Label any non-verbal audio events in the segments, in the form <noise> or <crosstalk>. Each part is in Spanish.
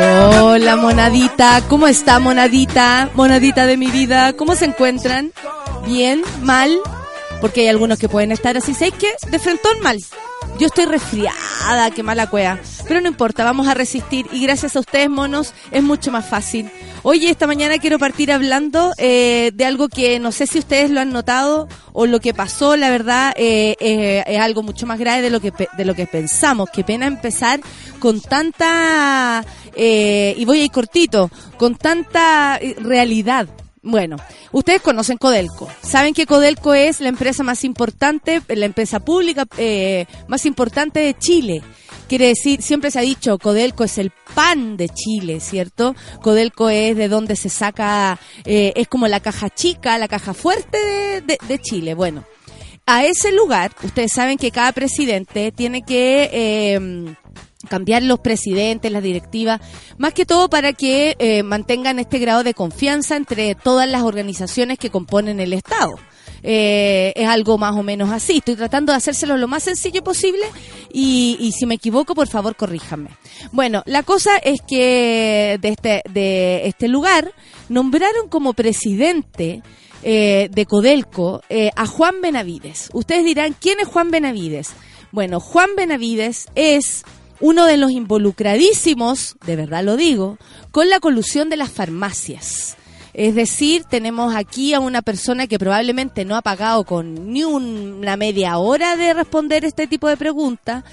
Hola, monadita. ¿Cómo está, monadita? Monadita de mi vida. ¿Cómo se encuentran? ¿Bien? ¿Mal? Porque hay algunos que pueden estar así. ¿Sabes qué? De frentón mal. Yo estoy resfriada, qué mala cueva. Pero no importa, vamos a resistir. Y gracias a ustedes, monos, es mucho más fácil. Oye, esta mañana quiero partir hablando eh, de algo que no sé si ustedes lo han notado o lo que pasó, la verdad, eh, eh, es algo mucho más grave de lo que de lo que pensamos. Qué pena empezar con tanta y voy a ir cortito, con tanta realidad. Bueno, ustedes conocen Codelco. Saben que Codelco es la empresa más importante, la empresa pública más importante de Chile. Quiere decir, siempre se ha dicho, Codelco es el pan de Chile, ¿cierto? Codelco es de donde se saca, eh, es como la caja chica, la caja fuerte de, Chile. Bueno, a ese lugar, ustedes saben que cada presidente tiene que... Eh, cambiar los presidentes, las directivas, más que todo para que eh, mantengan este grado de confianza entre todas las organizaciones que componen el Estado. Eh, es algo más o menos así. Estoy tratando de hacérselo lo más sencillo posible y, si me equivoco, por favor, corríjame. Bueno, la cosa es que de este, de este lugar nombraron como presidente eh, de Codelco a Juan Benavides. Ustedes dirán, ¿quién es Juan Benavides? Bueno, Juan Benavides es uno de los involucradísimos, de verdad lo digo, con la colusión de las farmacias. Es decir, tenemos aquí a una persona que probablemente no ha pagado con ni una media hora de responder este tipo de preguntas,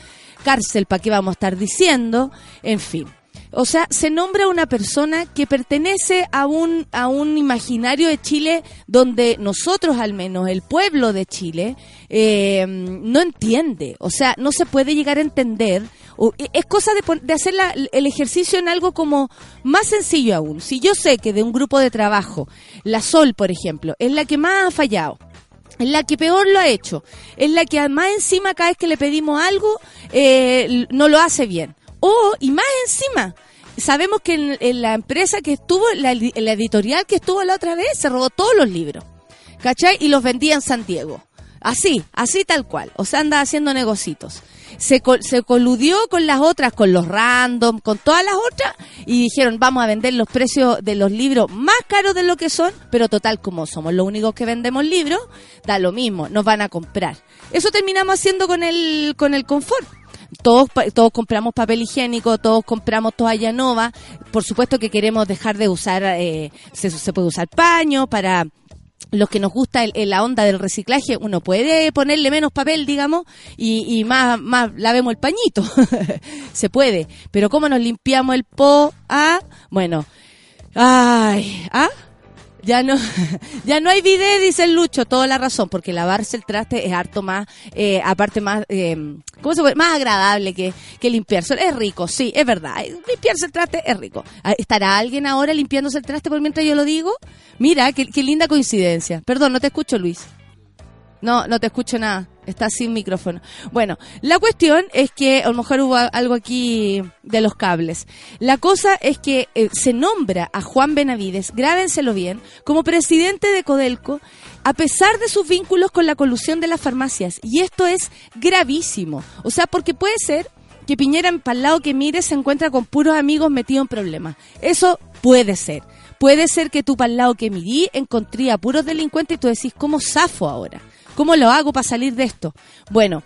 cárcel para qué vamos a estar diciendo, en fin. O sea, se nombra una persona que pertenece a un, a un imaginario de Chile donde nosotros, al menos el pueblo de Chile, eh, no entiende. O sea, no se puede llegar a entender. Es cosa de, de hacer el ejercicio en algo como más sencillo aún. Si yo sé que de un grupo de trabajo, la Sol, por ejemplo, es la que más ha fallado, es la que peor lo ha hecho, es la que más encima cada vez que le pedimos algo eh, no lo hace bien. O, y más encima, sabemos que en, la empresa que estuvo, la, la, editorial que estuvo la otra vez, se robó todos los libros. ¿Cachai? Y los vendía en San Diego. Así, así tal cual. O sea, anda haciendo negocitos. Se, se coludió con las otras, con los random, con todas las otras, y dijeron, vamos a vender los precios de los libros más caros de lo que son, pero total, como somos los únicos que vendemos libros, da lo mismo, nos van a comprar. Eso terminamos haciendo con el, con el confort todos, todos compramos papel higiénico, todos compramos toalla nova. Por supuesto que queremos dejar de usar, eh, se, puede usar paño para los que nos gusta el, la onda del reciclaje, uno puede ponerle menos papel, digamos, y, y más, más lavemos el pañito. <laughs> se puede. Pero ¿cómo nos limpiamos el po? Ah, bueno. Ay, ¿ah? Ya no, <laughs> ya no hay video, dice el Lucho, toda la razón, porque lavarse el traste es harto más, eh, aparte más, eh, ¿cómo se puede? Más agradable que, que limpiarse. Es rico, sí, es verdad. Limpiarse el traste es rico. Ah, ¿Estará alguien ahora limpiándose el traste por mientras yo lo digo? Mira, qué, qué linda coincidencia. Perdón, no te escucho, Luis. No, no te escucho nada. Está sin micrófono. Bueno, la cuestión es que a lo mejor hubo algo aquí de los cables. La cosa es que eh, se nombra a Juan Benavides, grábenselo bien, como presidente de Codelco, a pesar de sus vínculos con la colusión de las farmacias. Y esto es gravísimo. O sea, porque puede ser que Piñera, para el que mire, se encuentra con puros amigos metidos en problemas. Eso puede ser. Puede ser que tú, para el lado que mirí, encontré a puros delincuentes y tú decís, ¿cómo zafo ahora? ¿Cómo lo hago para salir de esto? Bueno,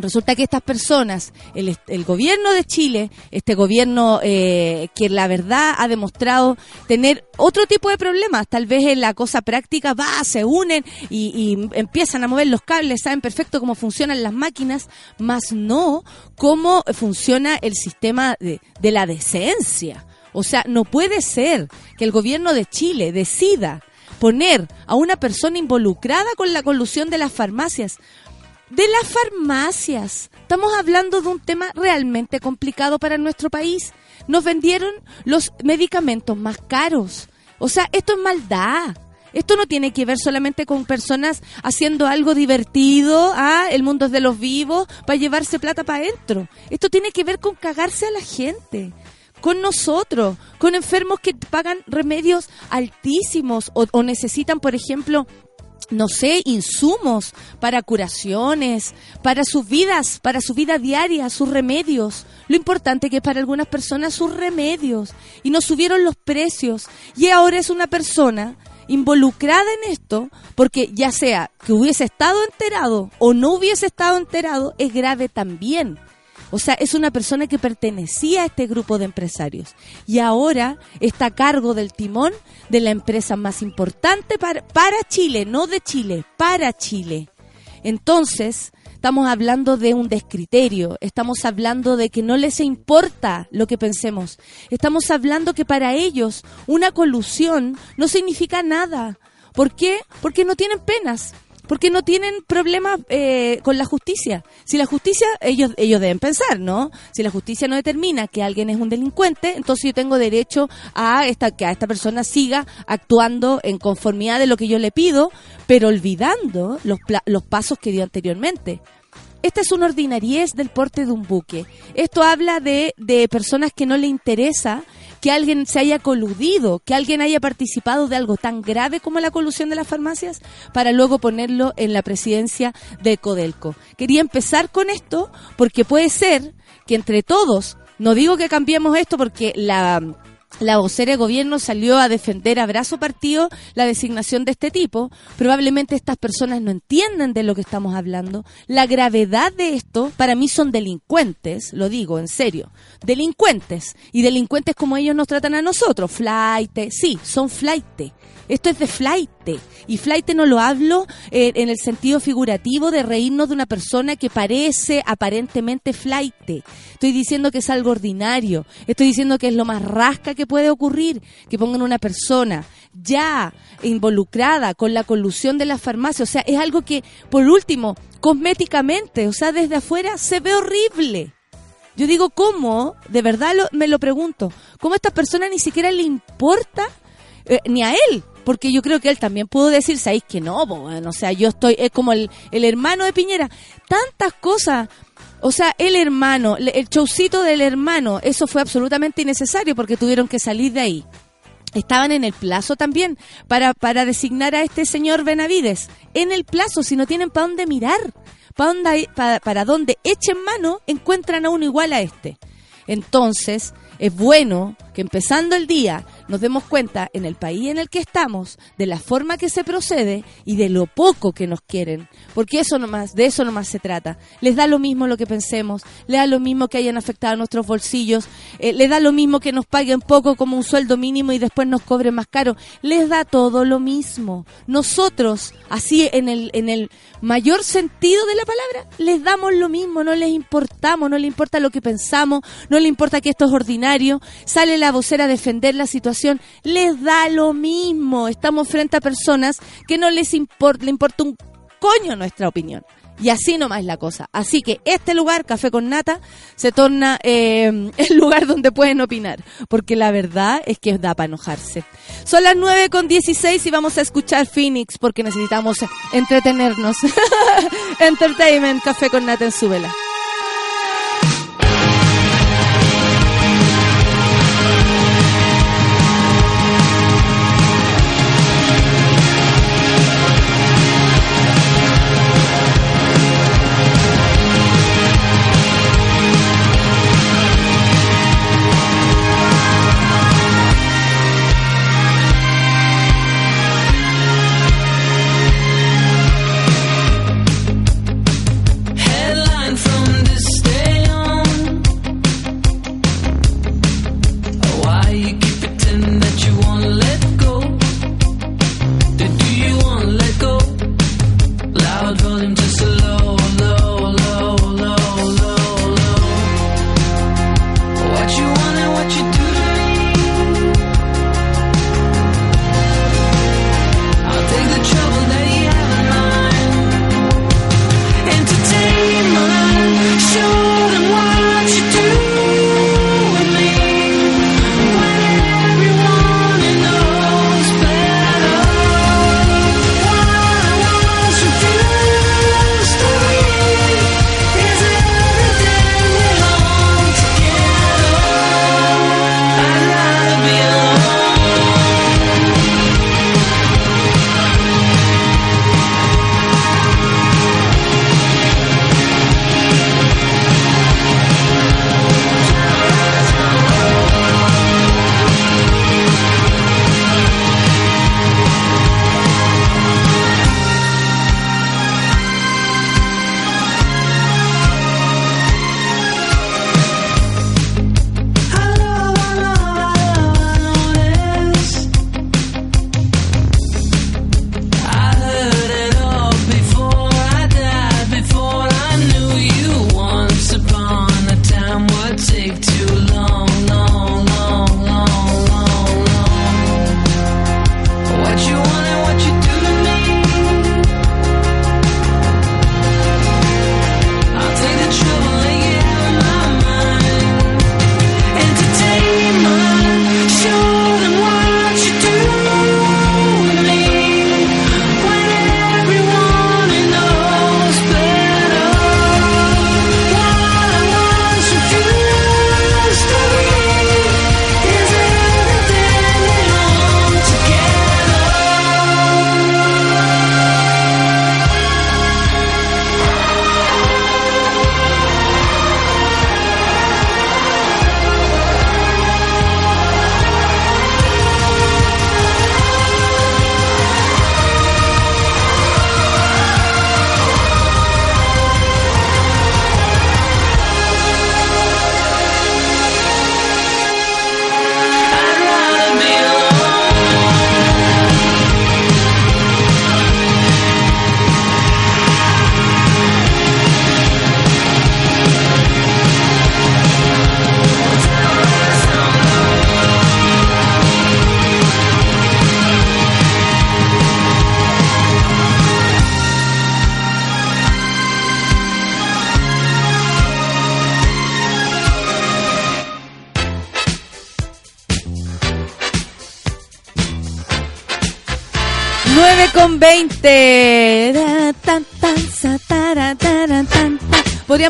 Resulta que estas personas, el, gobierno de Chile, este gobierno eh, que la verdad ha demostrado tener otro tipo de problemas, tal vez en la cosa práctica va, se unen y, empiezan a mover los cables, saben perfecto cómo funcionan las máquinas, más no cómo funciona el sistema de la decencia. O sea, no puede ser que el gobierno de Chile decida poner a una persona involucrada con la colusión de las farmacias de las farmacias. Estamos hablando de un tema realmente complicado para nuestro país. Nos vendieron los medicamentos más caros. O sea, esto es maldad. Esto no tiene que ver solamente con personas haciendo algo divertido, ah, el mundo es de los vivos, para llevarse plata para adentro. Esto tiene que ver con cagarse a la gente, con nosotros, con enfermos que pagan remedios altísimos o, o necesitan, por ejemplo, no sé, insumos para curaciones, para sus vidas, para su vida diaria, sus remedios. Lo importante que es para algunas personas sus remedios. Y nos subieron los precios. Y ahora es una persona involucrada en esto, porque ya sea que hubiese estado enterado o no hubiese estado enterado, es grave también. O sea, es una persona que pertenecía a este grupo de empresarios y ahora está a cargo del timón de la empresa más importante para, para Chile, no de Chile, para Chile. Entonces, estamos hablando de un descriterio, estamos hablando de que no les importa lo que pensemos, estamos hablando que para ellos una colusión no significa nada. ¿Por qué? Porque no tienen penas porque no tienen problemas eh, con la justicia. Si la justicia, ellos, ellos deben pensar, ¿no? Si la justicia no determina que alguien es un delincuente, entonces yo tengo derecho a esta, que a esta persona siga actuando en conformidad de lo que yo le pido, pero olvidando los, los pasos que dio anteriormente. Esta es una ordinariez del porte de un buque. Esto habla de, de personas que no le interesa que alguien se haya coludido, que alguien haya participado de algo tan grave como la colusión de las farmacias, para luego ponerlo en la presidencia de Codelco. Quería empezar con esto porque puede ser que entre todos, no digo que cambiemos esto porque la la vocera de gobierno salió a defender a brazo partido la designación de este tipo. Probablemente estas personas no entienden de lo que estamos hablando. La gravedad de esto, para mí son delincuentes, lo digo en serio, delincuentes. Y delincuentes como ellos nos tratan a nosotros, flight, sí, son flight. Esto es de flight. Y flight no lo hablo eh, en el sentido figurativo de reírnos de una persona que parece aparentemente flight. Estoy diciendo que es algo ordinario. Estoy diciendo que es lo más rasca que puede ocurrir. Que pongan una persona ya involucrada con la colusión de las farmacias. O sea, es algo que, por último, cosméticamente, o sea, desde afuera se ve horrible. Yo digo, ¿cómo? De verdad me lo pregunto. ¿Cómo a esta persona ni siquiera le importa eh, ni a él porque yo creo que él también pudo decir, ¿sabéis que no? Bueno, o sea, yo estoy, es como el, el hermano de Piñera. Tantas cosas. O sea, el hermano, el showcito del hermano, eso fue absolutamente innecesario porque tuvieron que salir de ahí. Estaban en el plazo también para, para designar a este señor Benavides. En el plazo, si no tienen para dónde mirar, para dónde, para, para dónde echen mano, encuentran a uno igual a este. Entonces, es bueno que empezando el día nos demos cuenta en el país en el que estamos de la forma que se procede y de lo poco que nos quieren, porque eso nomás, de eso nomás se trata. Les da lo mismo lo que pensemos, les da lo mismo que hayan afectado a nuestros bolsillos, eh, les da lo mismo que nos paguen poco como un sueldo mínimo y después nos cobren más caro, les da todo lo mismo. Nosotros, así en el en el mayor sentido de la palabra, les damos lo mismo, no les importamos, no les importa lo que pensamos, no les importa que esto es ordinario, sale la vocera a defender la situación, les da lo mismo. Estamos frente a personas que no les importa, le importa un coño nuestra opinión. Y así nomás es la cosa. Así que este lugar, Café con Nata, se torna eh, <laughs> el lugar donde pueden opinar. Porque la verdad es que da para enojarse. Son las 9 con 16 y vamos a escuchar Phoenix porque necesitamos entretenernos. <laughs> Entertainment, Café con Nata en su vela.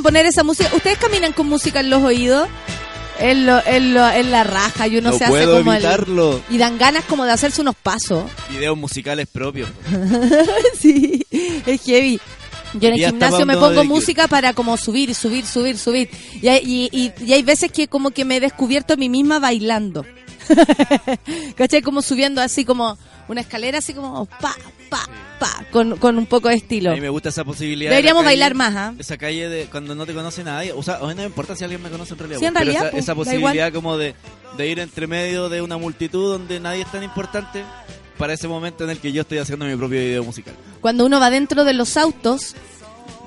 Poner esa música. ¿Ustedes caminan con música en los oídos? En, lo, en, lo, en la raja y uno No se hace puedo como el- evitarlo. y dan ganas como de hacerse unos pasos. <laughs> Videos musicales propios. <laughs> sí, es heavy. Yo en el gimnasio me pongo que- música para como subir subir, subir, subir. Y hay, y, y- y hay veces que como que me he descubierto a mí misma bailando. <laughs> ¿Cachai? Como subiendo así como una escalera, así como pa, con, con un poco de estilo. A mí me gusta esa posibilidad. de Deberíamos calle, bailar más, ¿ah? Esa calle de cuando no te conoce nadie. O sea, a mí no me importa si alguien me conoce en realidad. Sí, en pero realidad, esa, pues, esa da posibilidad como de, de ir entre medio de una multitud donde nadie es tan importante para ese momento en el que yo estoy haciendo mi propio video musical. Cuando uno va dentro de los autos,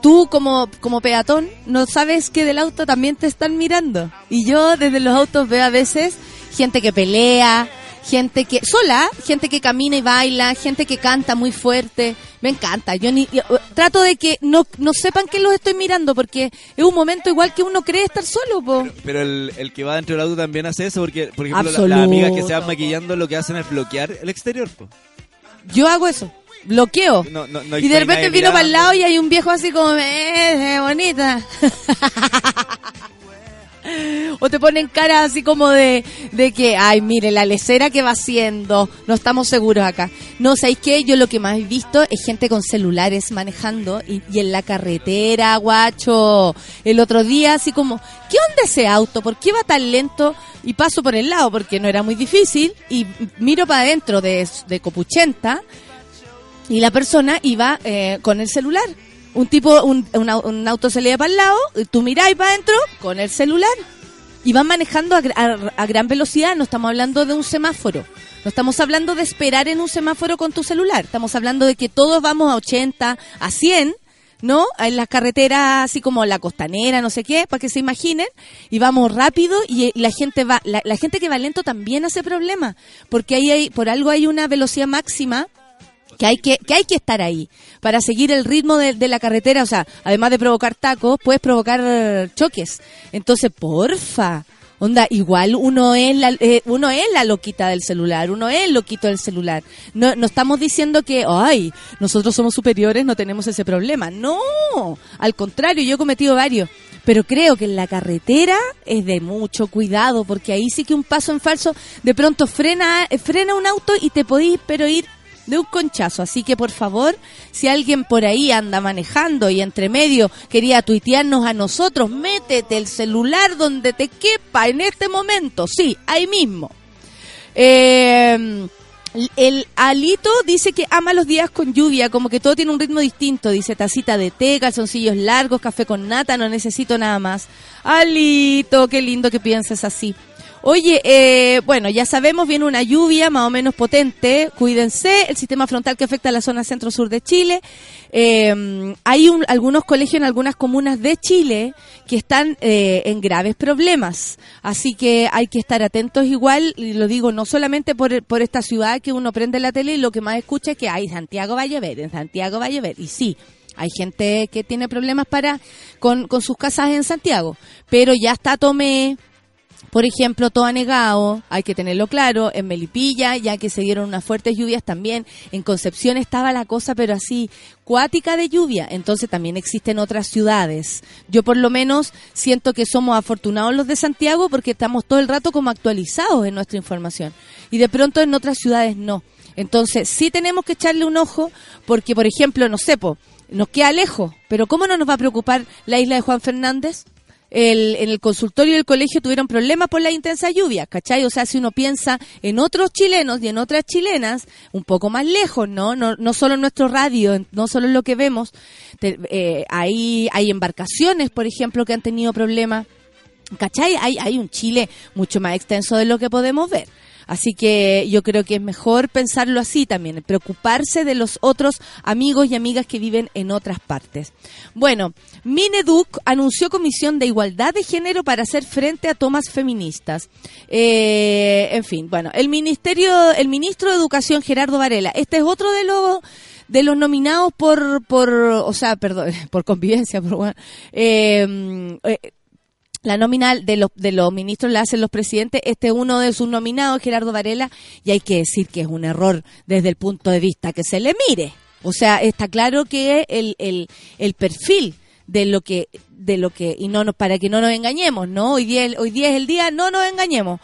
tú como, como peatón no sabes que del auto también te están mirando. Y yo desde los autos veo a veces gente que pelea, gente que sola, gente que camina y baila, gente que canta muy fuerte. Me encanta. Yo ni yo, uh, trato de que no, no sepan que los estoy mirando porque es un momento igual que uno cree estar solo, po. Pero el, el que va dentro del auto también hace eso porque, por ejemplo, la- las amigas que se van maquillando lo que hacen es bloquear el exterior. po. Yo hago eso. Bloqueo. No, no, no hay- y de repente vino para el lado y hay un viejo así como, eh, bonita. <laughs> o te ponen cara así como de, de que, ay, mire, la lecera que va haciendo, no estamos seguros acá. No, ¿sabéis qué? Yo lo que más he visto es gente con celulares manejando y, en la carretera, guacho. El otro día así como, ¿qué onda ese auto? ¿Por qué va tan lento? Y paso por el lado porque no era muy difícil y miro para adentro de, de Copuchenta y la persona iba eh, con el celular. Un tipo, un, un au- un auto se le iba para el lado, tú miráis para adentro con el celular. Y van manejando a, a- gran velocidad, no estamos hablando de un semáforo. No estamos hablando de esperar en un semáforo con tu celular. Estamos hablando de que todos vamos a 80, a 100, ¿no? En las carreteras así como la costanera, no sé qué, para que se imaginen. Y vamos rápido y eh, la gente va, la, la gente que va lento también hace problemas. Porque ahí hay, por algo hay una velocidad máxima que hay que, que hay que estar ahí para seguir el ritmo de, de la carretera, o sea, además de provocar tacos, puedes provocar choques. Entonces, porfa, onda, igual uno es la, eh, uno es la loquita del celular, uno es el loquito del celular. No, no estamos diciendo que, ay, nosotros somos superiores, no tenemos ese problema. No, al contrario, yo he cometido varios. Pero creo que en la carretera es de mucho cuidado, porque ahí sí que un paso en falso de pronto frena, eh, frena un auto y te podís pero ir de un conchazo. Así que por favor, si alguien por ahí anda manejando y entre medio quería tuitearnos a nosotros, métete el celular donde te quepa en este momento. Sí, ahí mismo. Eh, el Alito dice que ama los días con lluvia, como que todo tiene un ritmo distinto. Dice tacita de té, calzoncillos largos, café con nata, no necesito nada más. Alito, qué lindo que pienses así. Oye, eh, bueno, ya sabemos, viene una lluvia más o menos potente, cuídense, el sistema frontal que afecta a la zona centro-sur de Chile. Eh, hay un- algunos colegios en algunas comunas de Chile que están eh, en graves problemas, así que hay que estar atentos igual, y lo digo no solamente por, por esta ciudad que uno prende la tele y lo que más escucha es que hay Santiago va a llover, en Santiago va a llover, y sí. Hay gente que tiene problemas para con, con sus casas en Santiago, pero ya está Tomé, por ejemplo, todo anegado, hay que tenerlo claro, en Melipilla, ya que se dieron unas fuertes lluvias también, en Concepción estaba la cosa, pero así, cuática de lluvia, entonces también existen otras ciudades. Yo por lo menos siento que somos afortunados los de Santiago porque estamos todo el rato como actualizados en nuestra información, y de pronto en otras ciudades no. Entonces, sí tenemos que echarle un ojo, porque, por ejemplo, no sé, po, nos queda lejos, pero ¿cómo no nos va a preocupar la isla de Juan Fernández? El, en el consultorio del colegio tuvieron problemas por la intensa lluvia, ¿cachai? O sea, si uno piensa en otros chilenos y en otras chilenas, un poco más lejos, ¿no? No, no solo en nuestro radio, no solo en lo que vemos, te- eh, hay, hay embarcaciones, por ejemplo, que han tenido problemas. ¿Cachai? Hay, hay un Chile mucho más extenso de lo que podemos ver. Así que yo creo que es mejor pensarlo así también, preocuparse de los otros amigos y amigas que viven en otras partes. Bueno, Mineduc anunció comisión de igualdad de género para hacer frente a tomas feministas. Eh, en fin, bueno, el ministerio, el ministro de Educación Gerardo Varela, este es otro de los de los nominados por, por, o sea, perdón, <laughs> por convivencia, por, eh, eh, la nominal de los, de los ministros la hacen los presidentes. Este es uno de sus nominados, Gerardo Varela, y hay que decir que es un error desde el punto de vista que se le mire. O sea, está claro que el, el, el perfil de lo que de lo que y no nos para que no nos engañemos, ¿no? Hoy día hoy día es el día, no nos engañemos.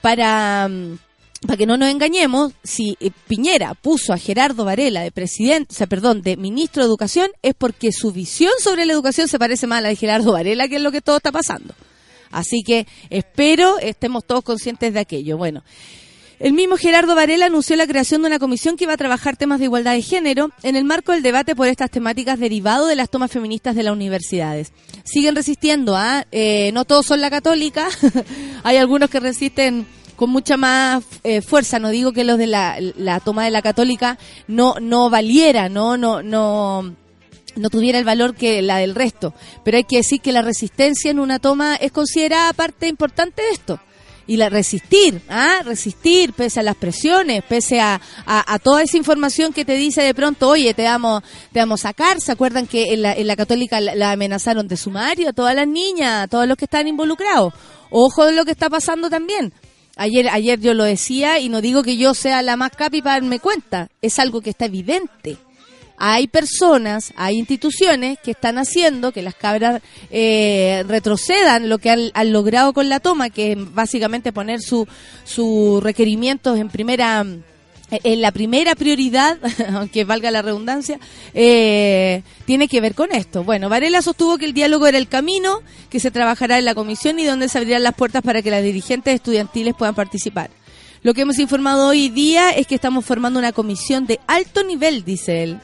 Para mm, para que no nos engañemos, si eh, Piñera puso a Gerardo Varela de presidente, o sea, perdón, de ministro de Educación, es porque su visión sobre la educación se parece más a la de Gerardo Varela, que es lo que todo está pasando. Así que espero estemos todos conscientes de aquello. Bueno, el mismo Gerardo Varela anunció la creación de una comisión que va a trabajar temas de igualdad de género en el marco del debate por estas temáticas derivado de las tomas feministas de las universidades. Siguen resistiendo, ¿ah? Eh, no todos son la católica, <laughs> hay algunos que resisten con mucha más eh, fuerza. No digo que los de la, la toma de la católica no, no valiera, no, no, no, no tuviera el valor que la del resto. Pero hay que decir que la resistencia en una toma es considerada parte importante de esto. Y la resistir, ¿ah? resistir pese a las presiones, pese a, a, toda esa información que te dice de pronto, oye, te vamos, te vamos a sacar. ¿Se acuerdan que en la, católica la, la amenazaron de sumario a todas las niñas, a todos los que están involucrados? Ojo de lo que está pasando también. Ayer, ayer yo lo decía y no digo que yo sea la más capi para darme cuenta, es algo que está evidente. Hay personas, hay instituciones que están haciendo que las cabras eh, retrocedan lo que han, logrado con la toma, que es básicamente poner sus su requerimientos en primera en eh, la primera prioridad, <laughs> aunque valga la redundancia, eh, tiene que ver con esto. Bueno, Varela sostuvo que el diálogo era el camino, que se trabajará en la comisión y donde se abrirán las puertas para que las dirigentes estudiantiles puedan participar. Lo que hemos informado hoy día es que estamos formando una comisión de alto nivel, dice él.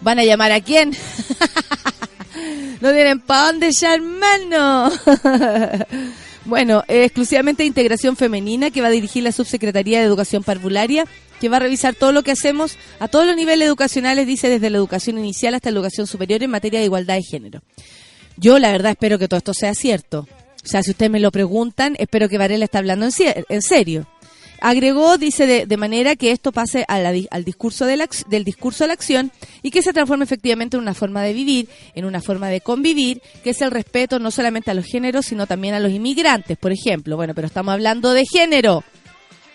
¿Van a llamar a quién? <laughs> no tienen para dónde hermano. <laughs> bueno, exclusivamente integración femenina que va a dirigir la Subsecretaría de Educación Parvularia que va a revisar todo lo que hacemos a todos los niveles educacionales, dice desde la educación inicial hasta la educación superior en materia de igualdad de género. Yo la verdad espero que todo esto sea cierto. O sea, si ustedes me lo preguntan, espero que Varela esté hablando en, serio. Agregó, dice, de, manera que esto pase al discurso de la, del discurso de la acción y que se transforme efectivamente en una forma de vivir, en una forma de convivir, que es el respeto no solamente a los géneros, sino también a los inmigrantes, por ejemplo. Bueno, pero estamos hablando de género.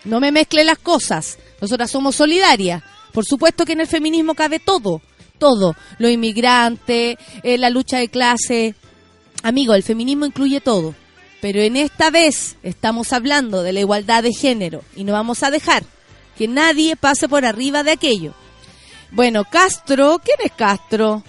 No me mezcle las cosas. Nosotras somos solidarias. Por supuesto que en el feminismo cabe todo, todo. Los inmigrantes, eh, la lucha de clase. Amigo, el feminismo incluye todo. Pero en esta vez estamos hablando de la igualdad de género y no vamos a dejar que nadie pase por arriba de aquello. Bueno, Castro, ¿quién es Castro?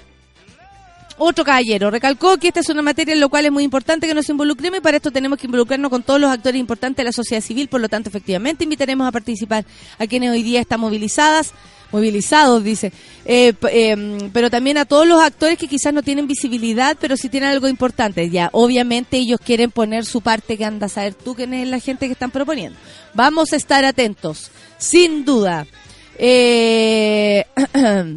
Otro caballero recalcó que esta es una materia en la cual es muy importante que nos involucremos y para esto tenemos que involucrarnos con todos los actores importantes de la sociedad civil, por lo tanto, efectivamente, invitaremos a participar a quienes hoy día están movilizadas, movilizados, dice, eh, em, pero también a todos los actores que quizás no tienen visibilidad, pero sí tienen algo importante. Ya, obviamente ellos quieren poner su parte que anda a saber tú quién es la gente que están proponiendo. Vamos a estar atentos, sin duda. Eh, <clears throat>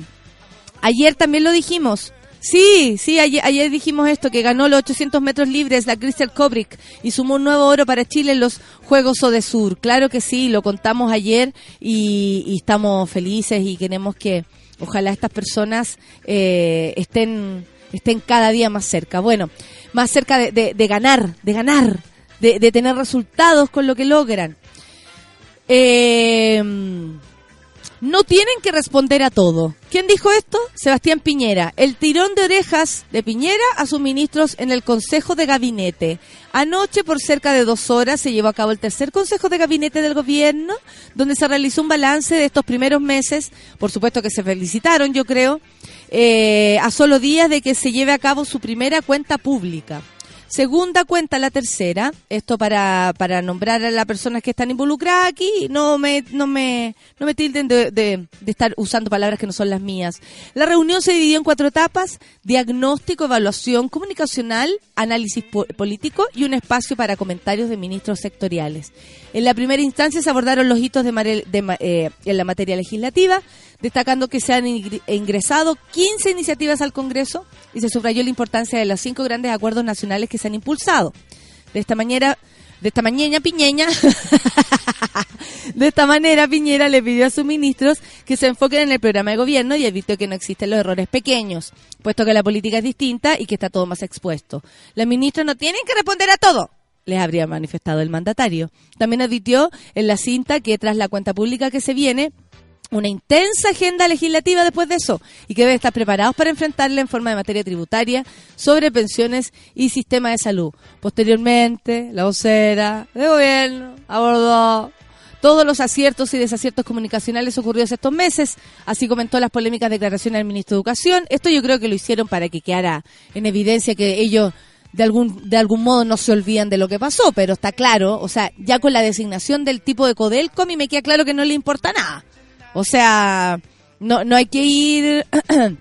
ayer también lo dijimos, Sí, sí, ayer, dijimos esto, que ganó los 800 metros libres la Crystal Kubrick y sumó un nuevo oro para Chile en los Juegos Odesur. Claro que sí, lo contamos ayer y, estamos felices y queremos que ojalá estas personas eh, estén, estén cada día más cerca. Bueno, más cerca de, de, ganar, de ganar, de, de, tener resultados con lo que logran. Eh, no tienen que responder a todo. ¿Quién dijo esto? Sebastián Piñera. El tirón de orejas de Piñera a sus ministros en el Consejo de Gabinete. Anoche, por cerca de dos horas, se llevó a cabo el tercer Consejo de Gabinete del Gobierno, donde se realizó un balance de estos primeros meses. Por supuesto que se felicitaron, yo creo, eh, a solo días de que se lleve a cabo su primera cuenta pública. Segunda cuenta, la tercera, esto para, para nombrar a las personas que están involucradas aquí, no me, no me, no me tilden de, de, estar usando palabras que no son las mías. La reunión se dividió en cuatro etapas, diagnóstico, evaluación comunicacional, análisis político y un espacio para comentarios de ministros sectoriales. En la primera instancia se abordaron los hitos de, eh, en la materia legislativa, destacando que se han ingresado 15 iniciativas al Congreso y se subrayó la importancia de los cinco grandes acuerdos nacionales que se han impulsado. De esta manera, De esta mañana, Piñeña, <laughs> de esta manera Piñera le pidió a sus ministros que se enfoquen en el programa de gobierno y evitó que no existen los errores pequeños, puesto que la política es distinta y que está todo más expuesto. Los ministros no tienen que responder a todo, les habría manifestado el mandatario. También advirtió en la cinta que tras la cuenta pública que se viene, una intensa agenda legislativa después de eso y que debe estar preparados para enfrentarla en forma de materia tributaria sobre pensiones y sistema de salud. Posteriormente, la vocera de gobierno abordó todos los aciertos y desaciertos comunicacionales ocurridos estos meses, así comentó las polémicas declaraciones del ministro de Educación. Esto yo creo que lo hicieron para que quedara en evidencia que ellos de algún de algún modo no se olvidan de lo que pasó, pero está claro, o sea, ya con la designación del tipo de Codelco a mí me queda claro que no le importa nada. O sea, no, no hay que ir... <clears throat>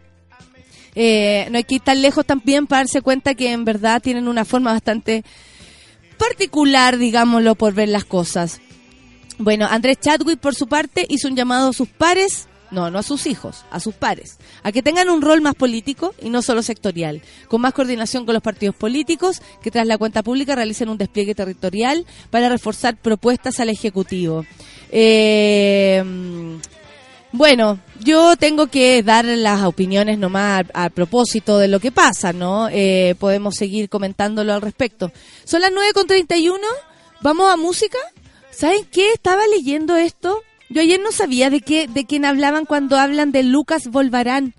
eh, no hay que ir tan lejos también para darse cuenta que en verdad tienen una forma bastante particular, digámoslo, por ver las cosas. Bueno, Andrés Chadwick, por su parte, hizo un llamado a sus pares, no, no a sus hijos, a sus pares, a que tengan un rol más político y no solo sectorial, con más coordinación con los partidos políticos, que tras la cuenta pública realicen un despliegue territorial para reforzar propuestas al Ejecutivo. Eh, bueno, yo tengo que dar las opiniones nomás a, a propósito de lo que pasa, ¿no? Eh, podemos seguir comentándolo al respecto. Son las 9.31, vamos a música. ¿Saben qué? Estaba leyendo esto. Yo ayer no sabía de qué, de quién hablaban cuando hablan de Lucas Volvarán.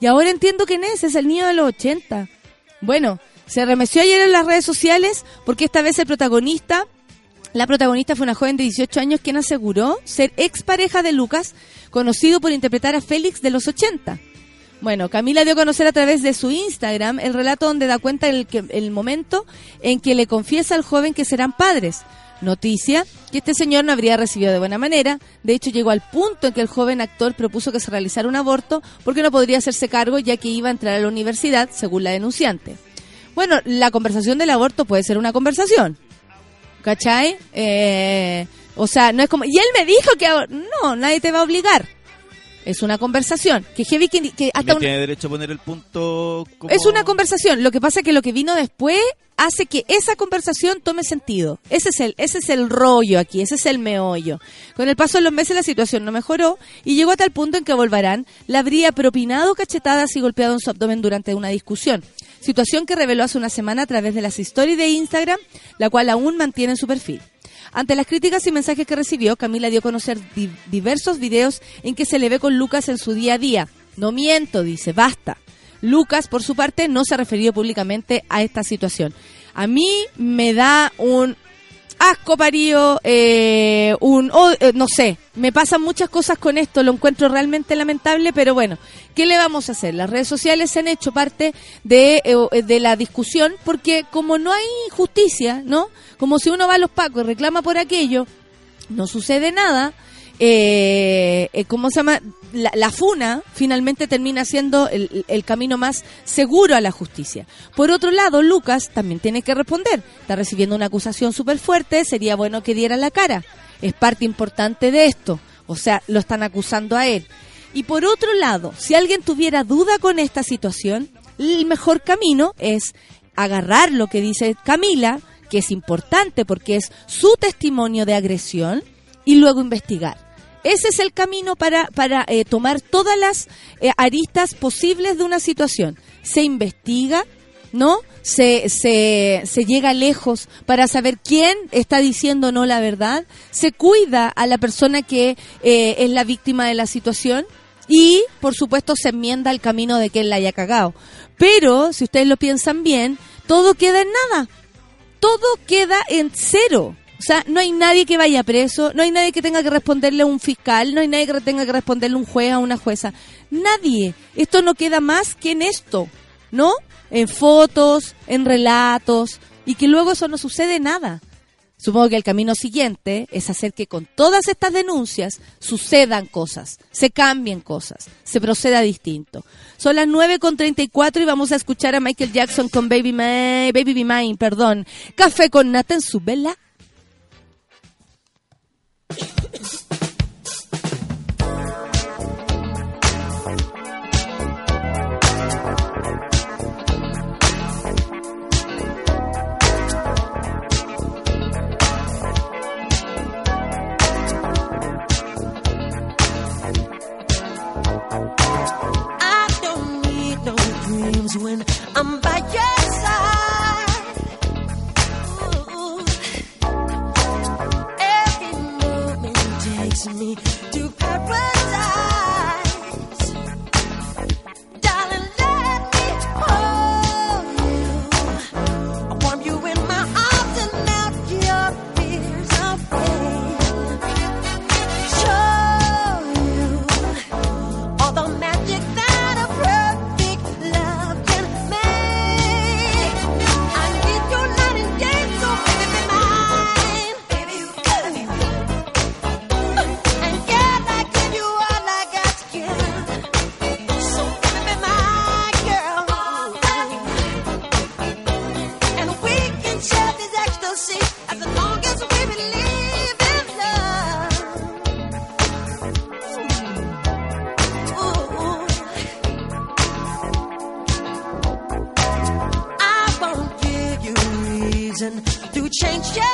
Y ahora entiendo quién es, es el niño de los 80. Bueno, se remeció ayer en las redes sociales porque esta vez el protagonista, la protagonista fue una joven de 18 años quien aseguró ser expareja de Lucas conocido por interpretar a Félix de los 80. Bueno, Camila dio a conocer a través de su Instagram el relato donde da cuenta el, momento en que le confiesa al joven que serán padres. Noticia que este señor no habría recibido de buena manera. De hecho, llegó al punto en que el joven actor propuso que se realizara un aborto porque no podría hacerse cargo ya que iba a entrar a la universidad, según la denunciante. Bueno, la conversación del aborto puede ser una conversación. ¿Cachai? Eh, o sea, no es como, y él me dijo que no, nadie te va a obligar. Es una conversación. Que heavy que, que hasta tiene derecho a poner el punto. Como... Es una conversación. Lo que pasa es que lo que vino después hace que esa conversación tome sentido. Ese es el, ese es el rollo aquí, ese es el meollo. Con el paso de los meses la situación no mejoró y llegó a tal punto en que Volvarán le habría propinado cachetadas y golpeado en su abdomen durante una discusión. Situación que reveló hace una semana a través de las stories de Instagram, la cual aún mantiene en su perfil. Ante las críticas y mensajes que recibió, Camila dio a conocer di diversos videos en que se le ve con Lucas en su día a día. No miento, dice, basta. Lucas, por su parte, no se ha referido públicamente a esta situación. A mí me da un asco parío, eh, un, oh, eh, no sé, me pasan muchas cosas con esto, lo encuentro realmente lamentable, pero bueno, ¿qué le vamos a hacer? Las redes sociales se han hecho parte de, eh, de la discusión porque como no hay justicia, ¿no? Como si uno va a los pacos y reclama por aquello, no sucede nada, eh, eh, ¿cómo se llama? La, funa finalmente termina siendo el, el, camino más seguro a la justicia. Por otro lado, Lucas también tiene que responder. Está recibiendo una acusación súper fuerte, sería bueno que diera la cara. Es parte importante de esto. O sea, lo están acusando a él. Y por otro lado, si alguien tuviera duda con esta situación, el mejor camino es agarrar lo que dice Camila, que es importante porque es su testimonio de agresión, y luego investigar. Ese es el camino para, para eh, tomar todas las eh, aristas posibles de una situación. Se investiga, ¿no? Se, se, llega lejos para saber quién está diciendo no la verdad. Se cuida a la persona que eh, es la víctima de la situación. Y, por supuesto, se enmienda el camino de que él la haya cagado. Pero, si ustedes lo piensan bien, todo queda en nada. Todo queda en cero. O sea, no hay nadie que vaya preso, no hay nadie que tenga que responderle a un fiscal, no hay nadie que tenga que responderle a un juez, a una jueza. Nadie. Esto no queda más que en esto, ¿no? En fotos, en relatos, y que luego eso no sucede nada. Supongo que el camino siguiente es hacer que con todas estas denuncias sucedan cosas, se cambien cosas, se proceda distinto. Son las 9.34 y vamos a escuchar a Michael Jackson con Baby, May, Baby Be Mine, perdón. Café con nata en su vela change. Yeah.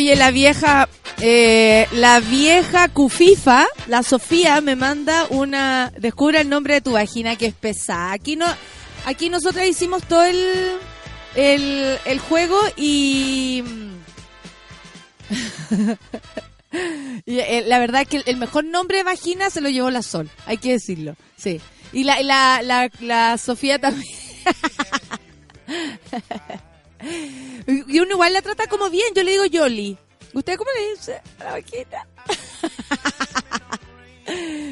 Oye, la vieja, eh, la vieja Cufifa, la Sofía, me manda una. Descubre el nombre de tu vagina que es pesada. Aquí no, aquí nosotros hicimos todo el, el, el juego y. <laughs> eh, la verdad que el mejor nombre de vagina se lo llevó la Sol, hay que decirlo, sí. Y la, la, la, la Sofía también. La trata como bien, yo le digo Yoli. ¿Usted cómo le dice a la vaquita? <laughs>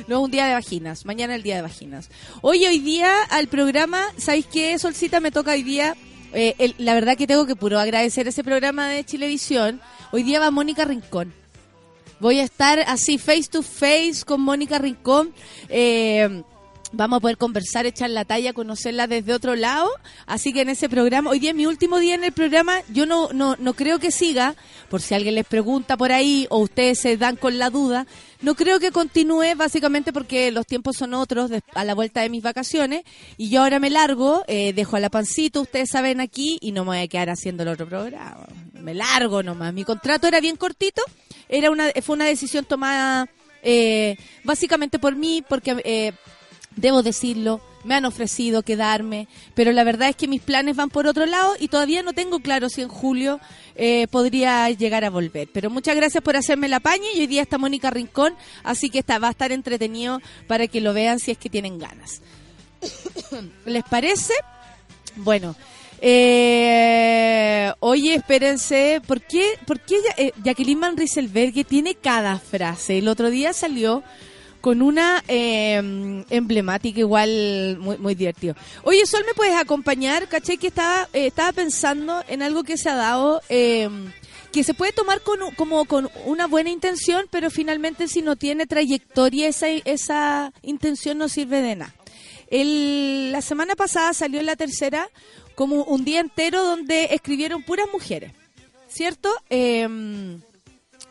No, un día de vaginas. Mañana el día de vaginas. Oye, hoy día al programa, ¿sabéis qué, Solcita? Me toca hoy día. Eh, la verdad que tengo que puro agradecer ese programa de Chilevisión. Hoy día va Mónica Rincón. Voy a estar así face to face con Mónica Rincón. Eh, vamos a poder conversar, echar la talla, conocerla desde otro lado. Así que en ese programa, hoy día es mi último día en el programa, yo no, no, no creo que siga, por si alguien les pregunta por ahí o ustedes se dan con la duda. No creo que continúe básicamente porque los tiempos son otros a la vuelta de mis vacaciones y yo ahora me largo, eh, dejo a la pancito, ustedes saben aquí, y no me voy a quedar haciendo el otro programa. Me largo nomás. Mi contrato era bien cortito, era una, fue una decisión tomada eh, básicamente por mí, porque eh, debo decirlo, me han ofrecido quedarme, pero la verdad es que mis planes van por otro lado y todavía no tengo claro si en julio eh, podría llegar a volver. Pero muchas gracias por hacerme la paña y hoy día está Mónica Rincón, así que está, va a estar entretenido para que lo vean si es que tienen ganas. <coughs> ¿Les parece? Bueno. Eh, oye, espérense, ¿por qué, por qué eh, Jacqueline Van Rieselberg tiene cada frase? El otro día salió con una eh, emblemática igual muy, muy divertido. Oye, Sol, ¿me puedes acompañar? Caché que estaba, eh, estaba pensando en algo que se ha dado, eh, que se puede tomar con, como con una buena intención, pero finalmente si no tiene trayectoria, esa, esa intención no sirve de nada. La semana pasada salió en la tercera como un día entero donde escribieron puras mujeres, ¿cierto?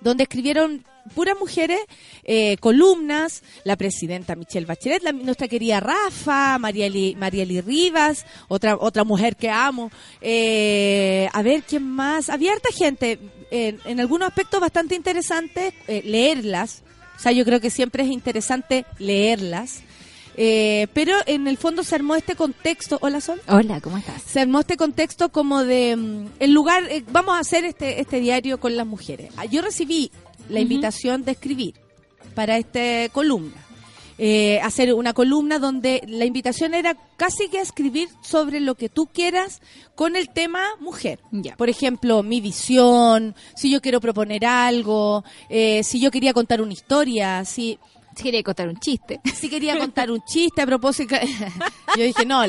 Donde escribieron puras mujeres, eh, columnas, la presidenta Michelle Bachelet, la, nuestra querida Rafa, Marieli, Marieli Rivas, otra, otra mujer que amo, eh, a ver quién más, había gente, en algunos aspectos bastante interesantes, eh, leerlas, o sea, yo creo que siempre es interesante leerlas. Pero en el fondo se armó este contexto. Hola, Sol. Hola, ¿cómo estás? Se armó este contexto como de. Mm, el lugar. vamos a hacer este, este diario con las mujeres. Ah, yo recibí la invitación de escribir para esta columna. Eh, hacer una columna donde la invitación era casi que escribir sobre lo que tú quieras con el tema mujer. Por ejemplo, mi visión, si yo quiero proponer algo, eh, si yo quería contar una historia, si si quería contar un chiste. Si quería contar un chiste a propósito. <laughs> Yo dije, no,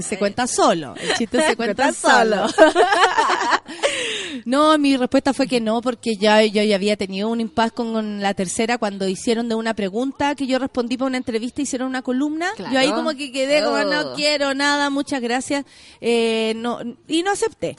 se cuenta solo. El chiste se cuenta, solo. <laughs> no, mi respuesta fue que no, porque ya yo ya había tenido un impasse con la tercera cuando hicieron de una pregunta que yo respondí para una entrevista, hicieron una columna. Yo ahí como que quedé como, no oh. quiero nada, muchas gracias. Eh, no, y no acepté.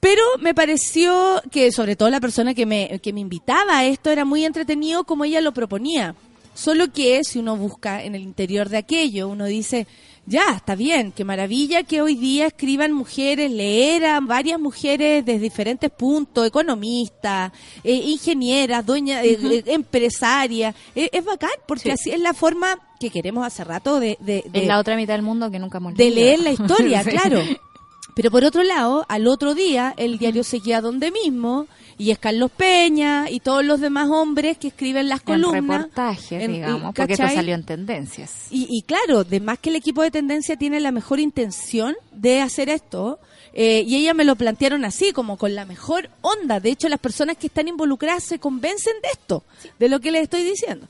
Pero me pareció que sobre todo la persona que me, que me invitaba a esto era muy entretenido como ella lo proponía. Solo que si uno busca en el interior de aquello, uno dice, ya, está bien, qué maravilla que hoy día escriban mujeres, leeran varias mujeres desde diferentes puntos, economistas, eh, ingenieras, dueñas, eh, eh, empresarias. es bacán, porque así es la forma que queremos hace rato de... de, en la otra mitad del mundo que nunca hemos De leer la historia, <laughs> claro. Pero por otro lado, al otro día, el diario seguía donde mismo y es Carlos Peña y todos los demás hombres que escriben las columnas. En reportajes, digamos, porque esto salió en tendencias. Y, y claro, de más que el equipo de tendencia tiene la mejor intención de hacer esto, eh, y ella me lo plantearon así, como con la mejor onda. De hecho, las personas que están involucradas se convencen de esto, de lo que les estoy diciendo.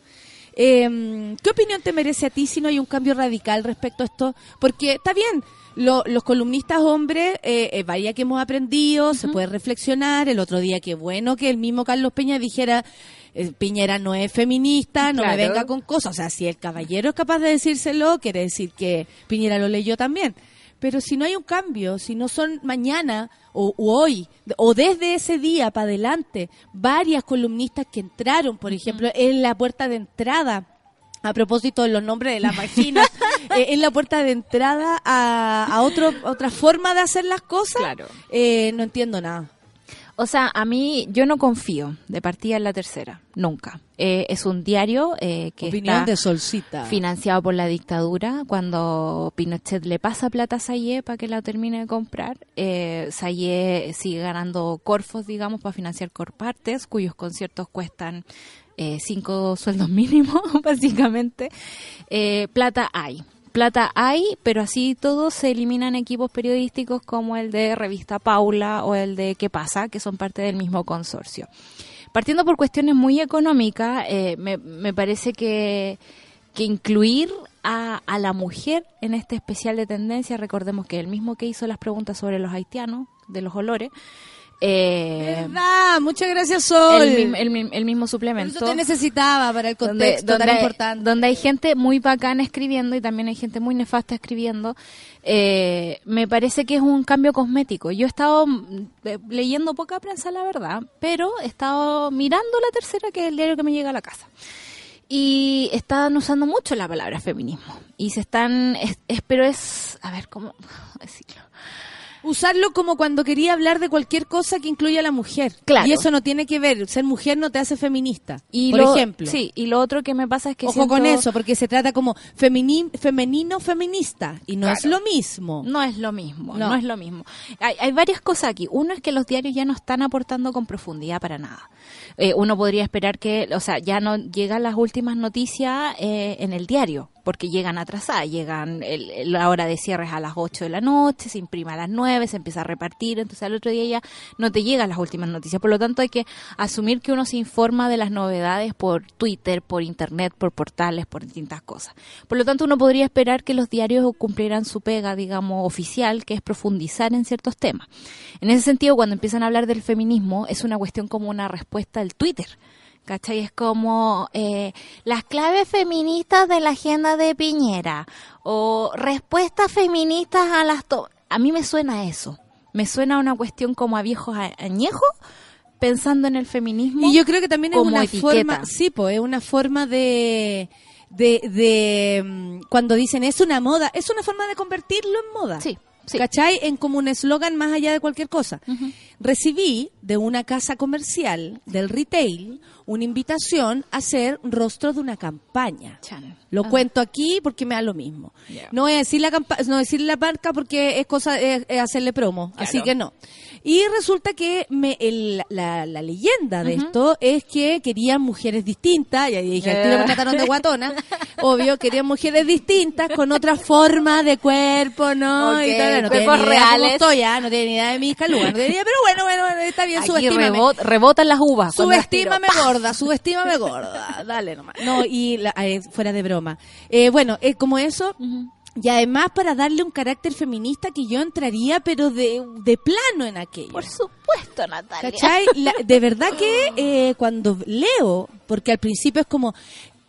Eh, ¿Qué opinión te merece a ti si no hay un cambio radical respecto a esto? Porque está bien, los columnistas hombres, eh, eh, vaya que hemos aprendido, se puede reflexionar. El otro día, qué bueno que el mismo Carlos Peña dijera, eh, Piñera no es feminista, no me venga con cosas. O sea, si el caballero es capaz de decírselo, quiere decir que Piñera lo leyó también. Pero si no hay un cambio, si no son mañana o, hoy, o desde ese día para adelante, varias columnistas que entraron, por ejemplo, en la puerta de entrada a propósito de los nombres de la página, <laughs> eh, en la puerta de entrada a, otro, otra forma de hacer las cosas, claro. Eh, no entiendo nada. O sea, a mí yo no confío de partida en la tercera, nunca. Eh, es un diario que Opinión de Solcita. financiado por la dictadura. Cuando Pinochet le pasa plata a Sayé para que la termine de comprar, eh, Sayé sigue ganando corfos, digamos, para financiar corpartes, cuyos conciertos cuestan eh, cinco sueldos mínimos, <laughs> básicamente. Eh, plata hay. Plata hay, pero así todos se eliminan equipos periodísticos como el de Revista Paula o el de ¿Qué pasa?, que son parte del mismo consorcio. Partiendo por cuestiones muy económicas, eh, me, me, parece que, que incluir a, a, la mujer en este especial de tendencia, recordemos que el mismo que hizo las preguntas sobre los haitianos, de los olores, eh, Ah, muchas gracias, Sol. el, mi- el mi- el mismo Por suplemento. Eso te necesitaba para el contexto donde, tan importante. donde hay gente muy bacana escribiendo y también hay gente muy nefasta escribiendo, eh, me parece que es un cambio cosmético. Yo he estado mm, leyendo poca prensa, la verdad, pero he estado mirando la tercera, que es el diario que me llega a la casa. Y están usando mucho la palabra feminismo. Y se están, es, es- pero es, a ver, ¿cómo decirlo? Usarlo como cuando quería hablar de cualquier cosa que incluya a la mujer. Claro. Y eso no tiene que ver. Ser mujer no te hace feminista. Y por lo- ejemplo. Sí, y lo otro que me pasa es que Ojo siento- con eso, porque se trata como femini- femenino feminista. Y no es lo mismo. No es lo mismo, No. no, es lo mismo. Hay, hay varias cosas aquí. Uno es que los diarios ya no están aportando con profundidad para nada. Eh, uno podría esperar que, o sea, ya no llegan las últimas noticias eh, en el diario, porque llegan atrasadas, llegan el- la hora de cierre es a las 8 de la noche, se imprime a las 9, se empieza a repartir, entonces al otro día ya no te llegan las últimas noticias. Por lo tanto, hay que asumir que uno se informa de las novedades por Twitter, por Internet, por portales, por distintas cosas. Por lo tanto, uno podría esperar que los diarios cumplieran su pega, digamos, oficial, que es profundizar en ciertos temas. En ese sentido, cuando empiezan a hablar del feminismo, es una cuestión como una respuesta del Twitter. ¿Cachai? Es como eh, las claves feministas de la agenda de Piñera o respuestas feministas a las... to- a mí me suena eso. Me suena a una cuestión como a viejos a- añejos pensando en el feminismo. Y yo creo que también es una etiqueta. forma, sí, pues es una forma de, de, de, mm, cuando dicen es una moda, es una forma de convertirlo en moda. Sí, sí. ¿Cachai? En como un eslogan más allá de cualquier cosa. Recibí de una casa comercial, del retail, una invitación a hacer rostro de una campaña. Lo Ah. cuento aquí porque me da lo mismo. Ya. No voy a decir la campa no decir la marca porque es cosa es, es hacerle promo, así que no. Y resulta que me, el- la, la leyenda de esto es que querían mujeres distintas, y ahí dije, al tiro me trataron de guatona, <laughs> obvio, querían mujeres distintas con otra forma de cuerpo, ¿no? Ok, y tal, no cómo reales. estoy, ah, no tienen ni idea de mis calugas, no idea, pero bueno, bueno, bueno, está bien, Aquí subestímame. rebot- rebotan las uvas. Subestímame gorda, subestímame gorda. Dale nomás. No, y la- eh, fuera de broma. Eh, bueno, eh, como eso. Y además para darle un carácter feminista que yo entraría, pero de, de plano en aquello. Por supuesto, Natalia. ¿Cachai? La- de verdad que eh, cuando leo, porque al principio es como,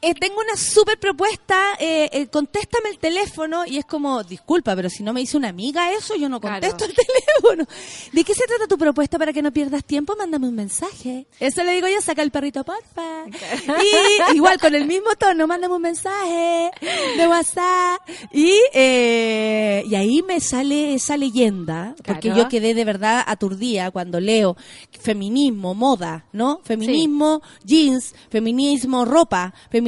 eh, tengo una súper propuesta, eh, eh, contéstame el teléfono, y es como, disculpa, pero si no me dice una amiga eso, yo no Claro. contesto el <laughs> teléfono. ¿De qué se trata tu propuesta para que no pierdas tiempo? Mándame un mensaje. Eso le digo yo, saca el perrito, porfa. Y igual con el mismo tono, mándame un mensaje de WhatsApp. Y, eh, y ahí me sale esa leyenda, porque Claro. yo quedé de verdad aturdida cuando leo feminismo, moda, ¿no? Feminismo, jeans, feminismo, ropa, feminismo,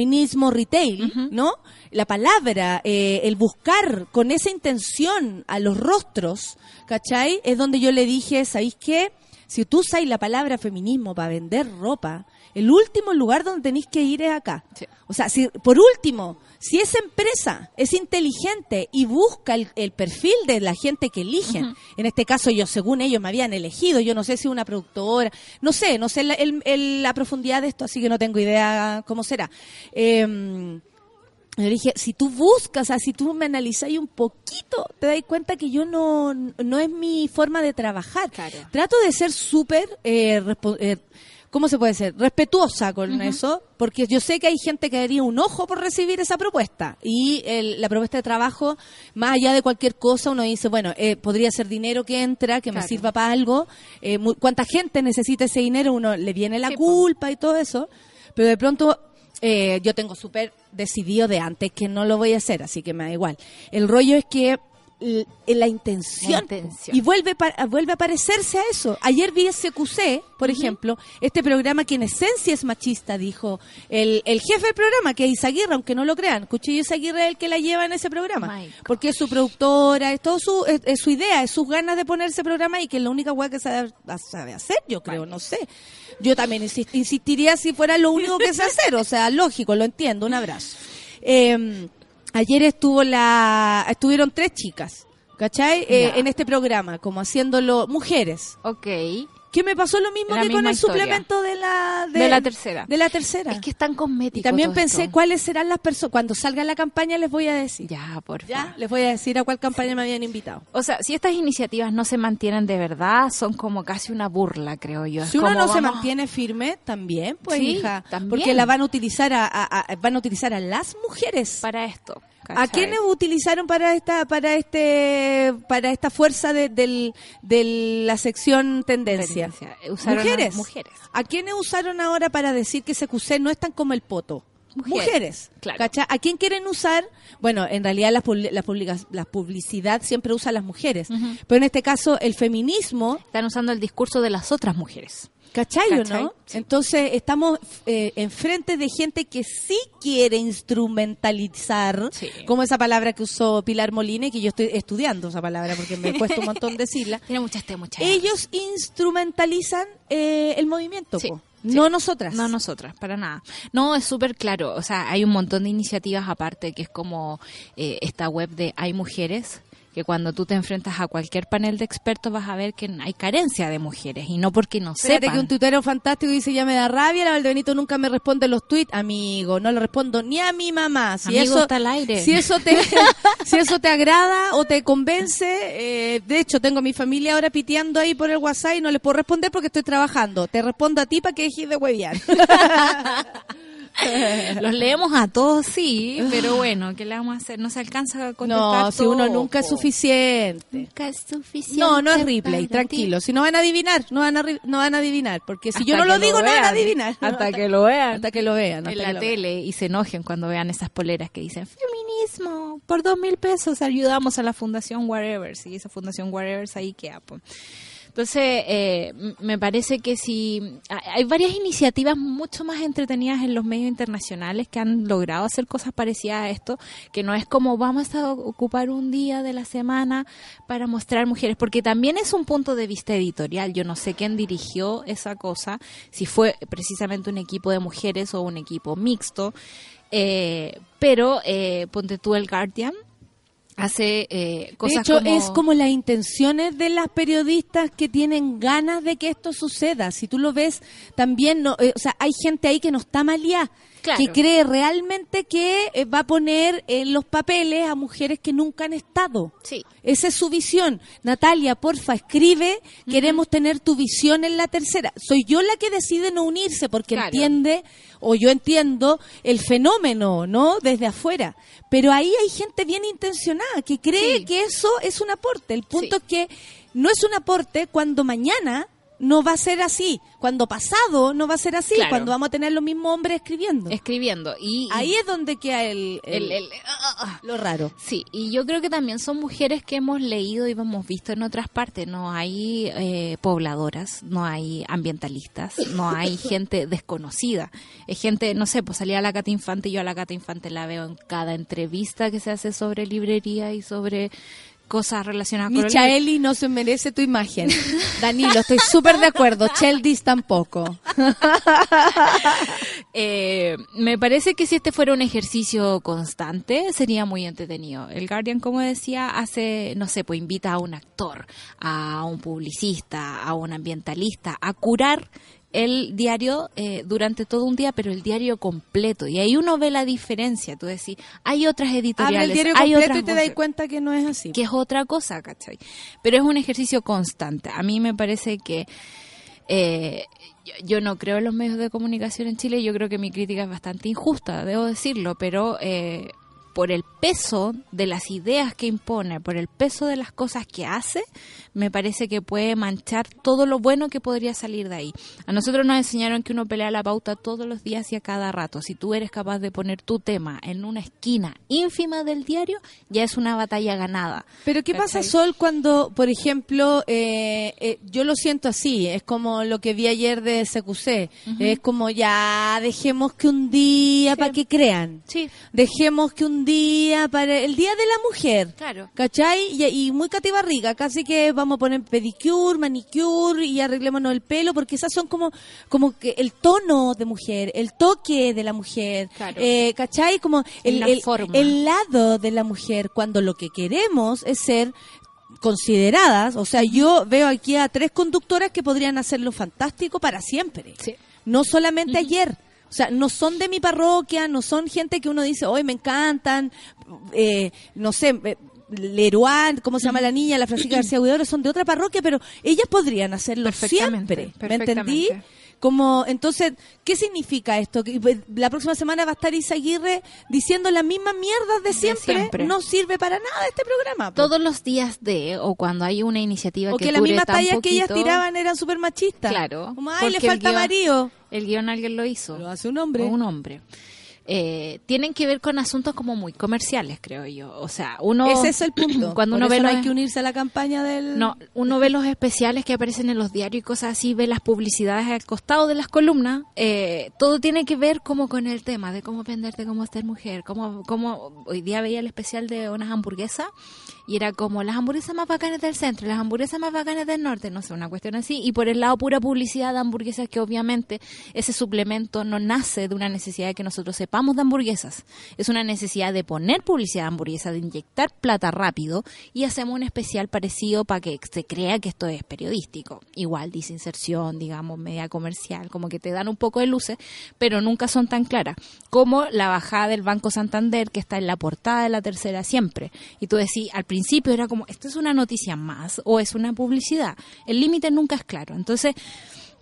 retail, ¿no? La palabra, eh, el buscar con esa intención a los rostros, ¿cachai? Es donde yo le dije, ¿sabéis qué? Si tú usas la palabra feminismo para vender ropa, el último lugar donde tenéis que ir es acá. Sí. O sea, si, por último, si esa empresa es inteligente y busca el, el perfil de la gente que eligen, en este caso yo, según ellos, me habían elegido, yo no sé si una productora, no sé, no sé la, el- el- la profundidad de esto, así que no tengo idea cómo será. Eh, yo dije, si tú buscas, o sea, si tú me analizáis un poquito, te das cuenta que yo no, no es mi forma de trabajar. Claro. Trato de ser súper, eh, eh, ¿cómo se puede ser? Respetuosa con eso, porque yo sé que hay gente que daría un ojo por recibir esa propuesta. Y el- la propuesta de trabajo, más allá de cualquier cosa, uno dice, bueno, eh, podría ser dinero que entra, que me sirva para algo. Eh, mu- ¿Cuánta gente necesita ese dinero? Uno le viene la Sí, po. culpa y todo eso. Pero de pronto eh, yo tengo súper decidido de antes que no lo voy a hacer, así que me da igual. El rollo es que la intención, La intención. y vuelve pa- vuelve a parecerse a eso. Ayer vi SQC, por ejemplo, este programa que en esencia es machista, dijo el, el jefe del programa, que es Isaguirre, aunque no lo crean. Cuchillo Isaguirre es el que la lleva en ese programa, My porque es su productora, es todo su, es, es su idea, es sus ganas de poner ese programa y que es la única hueá que sabe, sabe hacer, yo creo, no sé. Yo también insist- insistiría si fuera lo único que sé hacer, o sea, lógico, lo entiendo, un abrazo. <laughs> Eh, ayer estuvo la, estuvieron tres chicas, ¿cachai? Eh, en este programa, como haciéndolo mujeres. Ok. Que me pasó lo mismo La que con el historia. suplemento de la, De la tercera. De la tercera. Es que es tan y también pensé esto. cuáles serán las personas. Cuando salga la campaña les voy a decir. Ya, por Ya, favor. les voy a decir a cuál campaña me habían invitado. O sea, si estas iniciativas no se mantienen de verdad, son como casi una burla, creo yo. Es Si uno como no se mantiene firme, también, pues, Sí, hija. también. Porque la van a utilizar a, a- a- van a utilizar a las mujeres. para esto. ¿A quiénes utilizaron para esta para este para esta fuerza de, del, de la sección tendencia? Tendencia. Usaron a mujeres. mujeres. ¿A quiénes usaron ahora para decir que CQC no es tan como el poto? Mujeres, claro. ¿cachai? ¿A quién quieren usar? Bueno, en realidad la, la, publica- la publicidad siempre usa a las mujeres. Pero en este caso, el feminismo Están usando el discurso de las otras mujeres. ¿Cachai, no? Sí. Entonces estamos eh, enfrente de gente que sí quiere instrumentalizar, Sí. como esa palabra que usó Pilar Molina, y que yo estoy estudiando esa palabra porque me cuesta un montón decirla. <laughs> Tiene muchas T, muchas Ellos instrumentalizan eh, el movimiento, Sí, po. sí. no nosotras. No nosotras, para nada. No, es súper claro. O sea, hay un montón de iniciativas aparte, que es como eh, esta web de Hay Mujeres, que cuando tú te enfrentas a cualquier panel de expertos vas a ver que hay carencia de mujeres y no porque no Espérate sepan. que un tuitero fantástico dice ya me da rabia, la Valdebenito nunca me responde los tweets, amigo, no le respondo ni a mi mamá. Si Amigo, eso está al aire. Si eso te <laughs> si eso te agrada o te convence, eh, de hecho tengo a mi familia ahora piteando ahí por el WhatsApp y no les puedo responder porque estoy trabajando. Te respondo a ti para que dejes de huevear. <laughs> <laughs> Los leemos a todos, sí, pero bueno, ¿qué le vamos a hacer? No se alcanza a contestar No, si uno nunca es suficiente. Nunca es suficiente. No, no es replay, ti. tranquilo. Si no van a adivinar, no van a, ri- no van a adivinar. Porque si yo no lo digo, no van a vean. adivinar. Hasta que lo vean. Hasta que lo vean. en la lo vean. tele y se enojen cuando vean esas poleras que dicen feminismo, por dos mil pesos ayudamos a la fundación whatever, y esa fundación whatever ahí queda. po. Entonces, eh, me parece que si hay varias iniciativas mucho más entretenidas en los medios internacionales que han logrado hacer cosas parecidas a esto, que no es como vamos a ocupar un día de la semana para mostrar mujeres, porque también es un punto de vista editorial. Yo no sé quién dirigió esa cosa, si fue precisamente un equipo de mujeres o un equipo mixto, eh, pero eh, ponte tú el Guardian hace eh, cosas de hecho, como... es como las intenciones de las periodistas que tienen ganas de que esto suceda. Si tú lo ves, también, no, eh, o sea, hay gente ahí que no está malía, Claro. que cree realmente que eh, va a poner en los papeles a mujeres que nunca han estado. Sí. Esa es su visión. Natalia, porfa, escribe. Queremos tener tu visión en la tercera. Soy yo la que decide no unirse porque Claro. entiende, o yo entiendo, el fenómeno, ¿no? Desde afuera. Pero ahí hay gente bien intencionada que cree Sí. que eso es un aporte. El punto Sí. es que no es un aporte cuando mañana no va a ser así. Cuando pasado no va a ser así. Claro. Cuando vamos a tener los mismos hombres escribiendo. Escribiendo. Y, y Ahí es donde queda el, el- el- el- ah, ah. lo raro. Sí, y yo creo que también son mujeres que hemos leído y hemos visto en otras partes. No hay eh, pobladoras, no hay ambientalistas, no hay <laughs> gente desconocida. Es gente, no sé, pues salía la Cata Infante y yo a la Cata Infante la veo en cada entrevista que se hace sobre librería y sobre cosas relacionadas con el libro. Michaeli no se merece tu imagen. <laughs> Danilo, estoy súper de acuerdo. Cheldis tampoco. <laughs> Eh, me parece que si este fuera un ejercicio constante, sería muy entretenido. El Guardian, como decía, hace, no sé, pues invita a un actor, a un publicista, a un ambientalista, a curar el diario eh, durante todo un día, pero el diario completo. Y ahí uno ve la diferencia. Tú decís, hay otras editoriales, Abre el diario hay completo otras y te das cuenta que no es así. que es otra cosa, ¿cachai? Pero es un ejercicio constante. A mí me parece que eh, yo, yo no creo en los medios de comunicación en Chile, yo creo que mi crítica es bastante injusta, debo decirlo, pero eh, por el peso de las ideas que impone, por el peso de las cosas que hace, me parece que puede manchar todo lo bueno que podría salir de ahí. A nosotros nos enseñaron que uno pelea la pauta todos los días y a cada rato. Si tú eres capaz de poner tu tema en una esquina ínfima del diario, ya es una batalla ganada. Pero ¿qué pasa. Sol, cuando, por ejemplo, eh, eh, yo lo siento así, es como lo que vi ayer de SQC, es como ya dejemos que un día Sí. para que crean, Sí, dejemos que un día para el Día de la Mujer, claro. ¿cachai? Y, y muy catibarriga, casi que vamos a poner pedicure, manicure y arreglémonos el pelo, porque esas son como, como que el tono de mujer, el toque de la mujer, Claro. eh, ¿cachai? Como el, lado de la mujer, cuando lo que queremos es ser consideradas. O sea, yo veo aquí a tres conductoras que podrían hacerlo fantástico para siempre. Sí. No solamente ayer. O sea, no son de mi parroquia, no son gente que uno dice, hoy me encantan, eh, no sé, eh, Leroy, ¿cómo se llama la niña? La Francisca <clears throat> García Huidoro, son de otra parroquia, pero ellas podrían hacerlo Perfectamente, siempre. ¿Me entendí? Como, entonces, ¿qué significa esto? Que pues, la próxima semana va a estar Isa Aguirre diciendo las mismas mierdas de siempre. siempre. No sirve para nada este programa. Todos los días de, o cuando hay una iniciativa o que que las mismas tallas que ellas tiraban eran súper machistas. Claro, Como, ay, le falta guión- marido. El guion alguien lo hizo. Lo hace un hombre. O un hombre. Eh, tienen que ver con asuntos como muy comerciales, creo yo. O sea, uno... Ese es el punto. <clears throat> Cuando Por uno eso ve no los- hay que unirse a la campaña del... No, uno ve los especiales que aparecen en los diarios y cosas así, ve las publicidades al costado de las columnas, eh, todo tiene que ver como con el tema de cómo venderte, cómo ser mujer, cómo, cómo hoy día veía el especial de unas hamburguesas y era como las hamburguesas más bacanas del centro, las hamburguesas más bacanas del norte, no sé, una cuestión así, y por el lado pura publicidad de hamburguesas que obviamente ese suplemento no nace de una necesidad de que nosotros sepamos de hamburguesas, es una necesidad de poner publicidad de hamburguesas, de inyectar plata rápido y hacemos un especial parecido para que se crea que esto es periodístico. Igual dice inserción, digamos, media comercial, como que te dan un poco de luces, pero nunca son tan claras. Como la bajada del Banco Santander, que está en la portada de la tercera siempre. Y tú decís, al principio era como, ¿esto es una noticia más o es una publicidad? El límite nunca es claro. Entonces...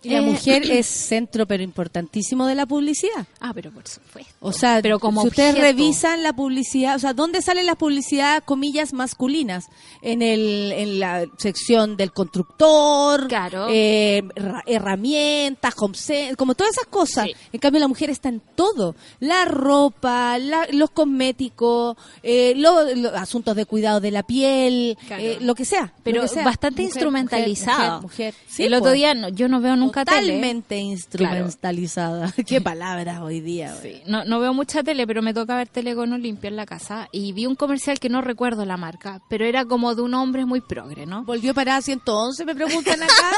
Y la eh, mujer <clears throat> es centro, pero importantísimo de la publicidad. Ah, pero por supuesto. O sea, pero como si ustedes revisan la publicidad, o sea, ¿dónde salen las publicidades, comillas, masculinas? En, el, en la sección del constructor, Claro. eh, herra- herramientas, home como todas esas cosas. Sí. En cambio, la mujer está en todo. La ropa, la- los cosméticos, eh, lo- los asuntos de cuidado de la piel, Claro. eh, lo que sea. pero que sea. bastante Mujer, instrumentalizado. Mujer, mujer. Sí, el otro pues. día no- yo no veo nunca tele. Totalmente instrumentalizada. <laughs> Qué palabras hoy día. Sí, no, no veo mucha tele, pero me toca ver tele con Olimpia en la casa y vi un comercial que no recuerdo la marca, pero era como de un hombre muy progre, ¿no? Volvió para 111, me preguntan acá.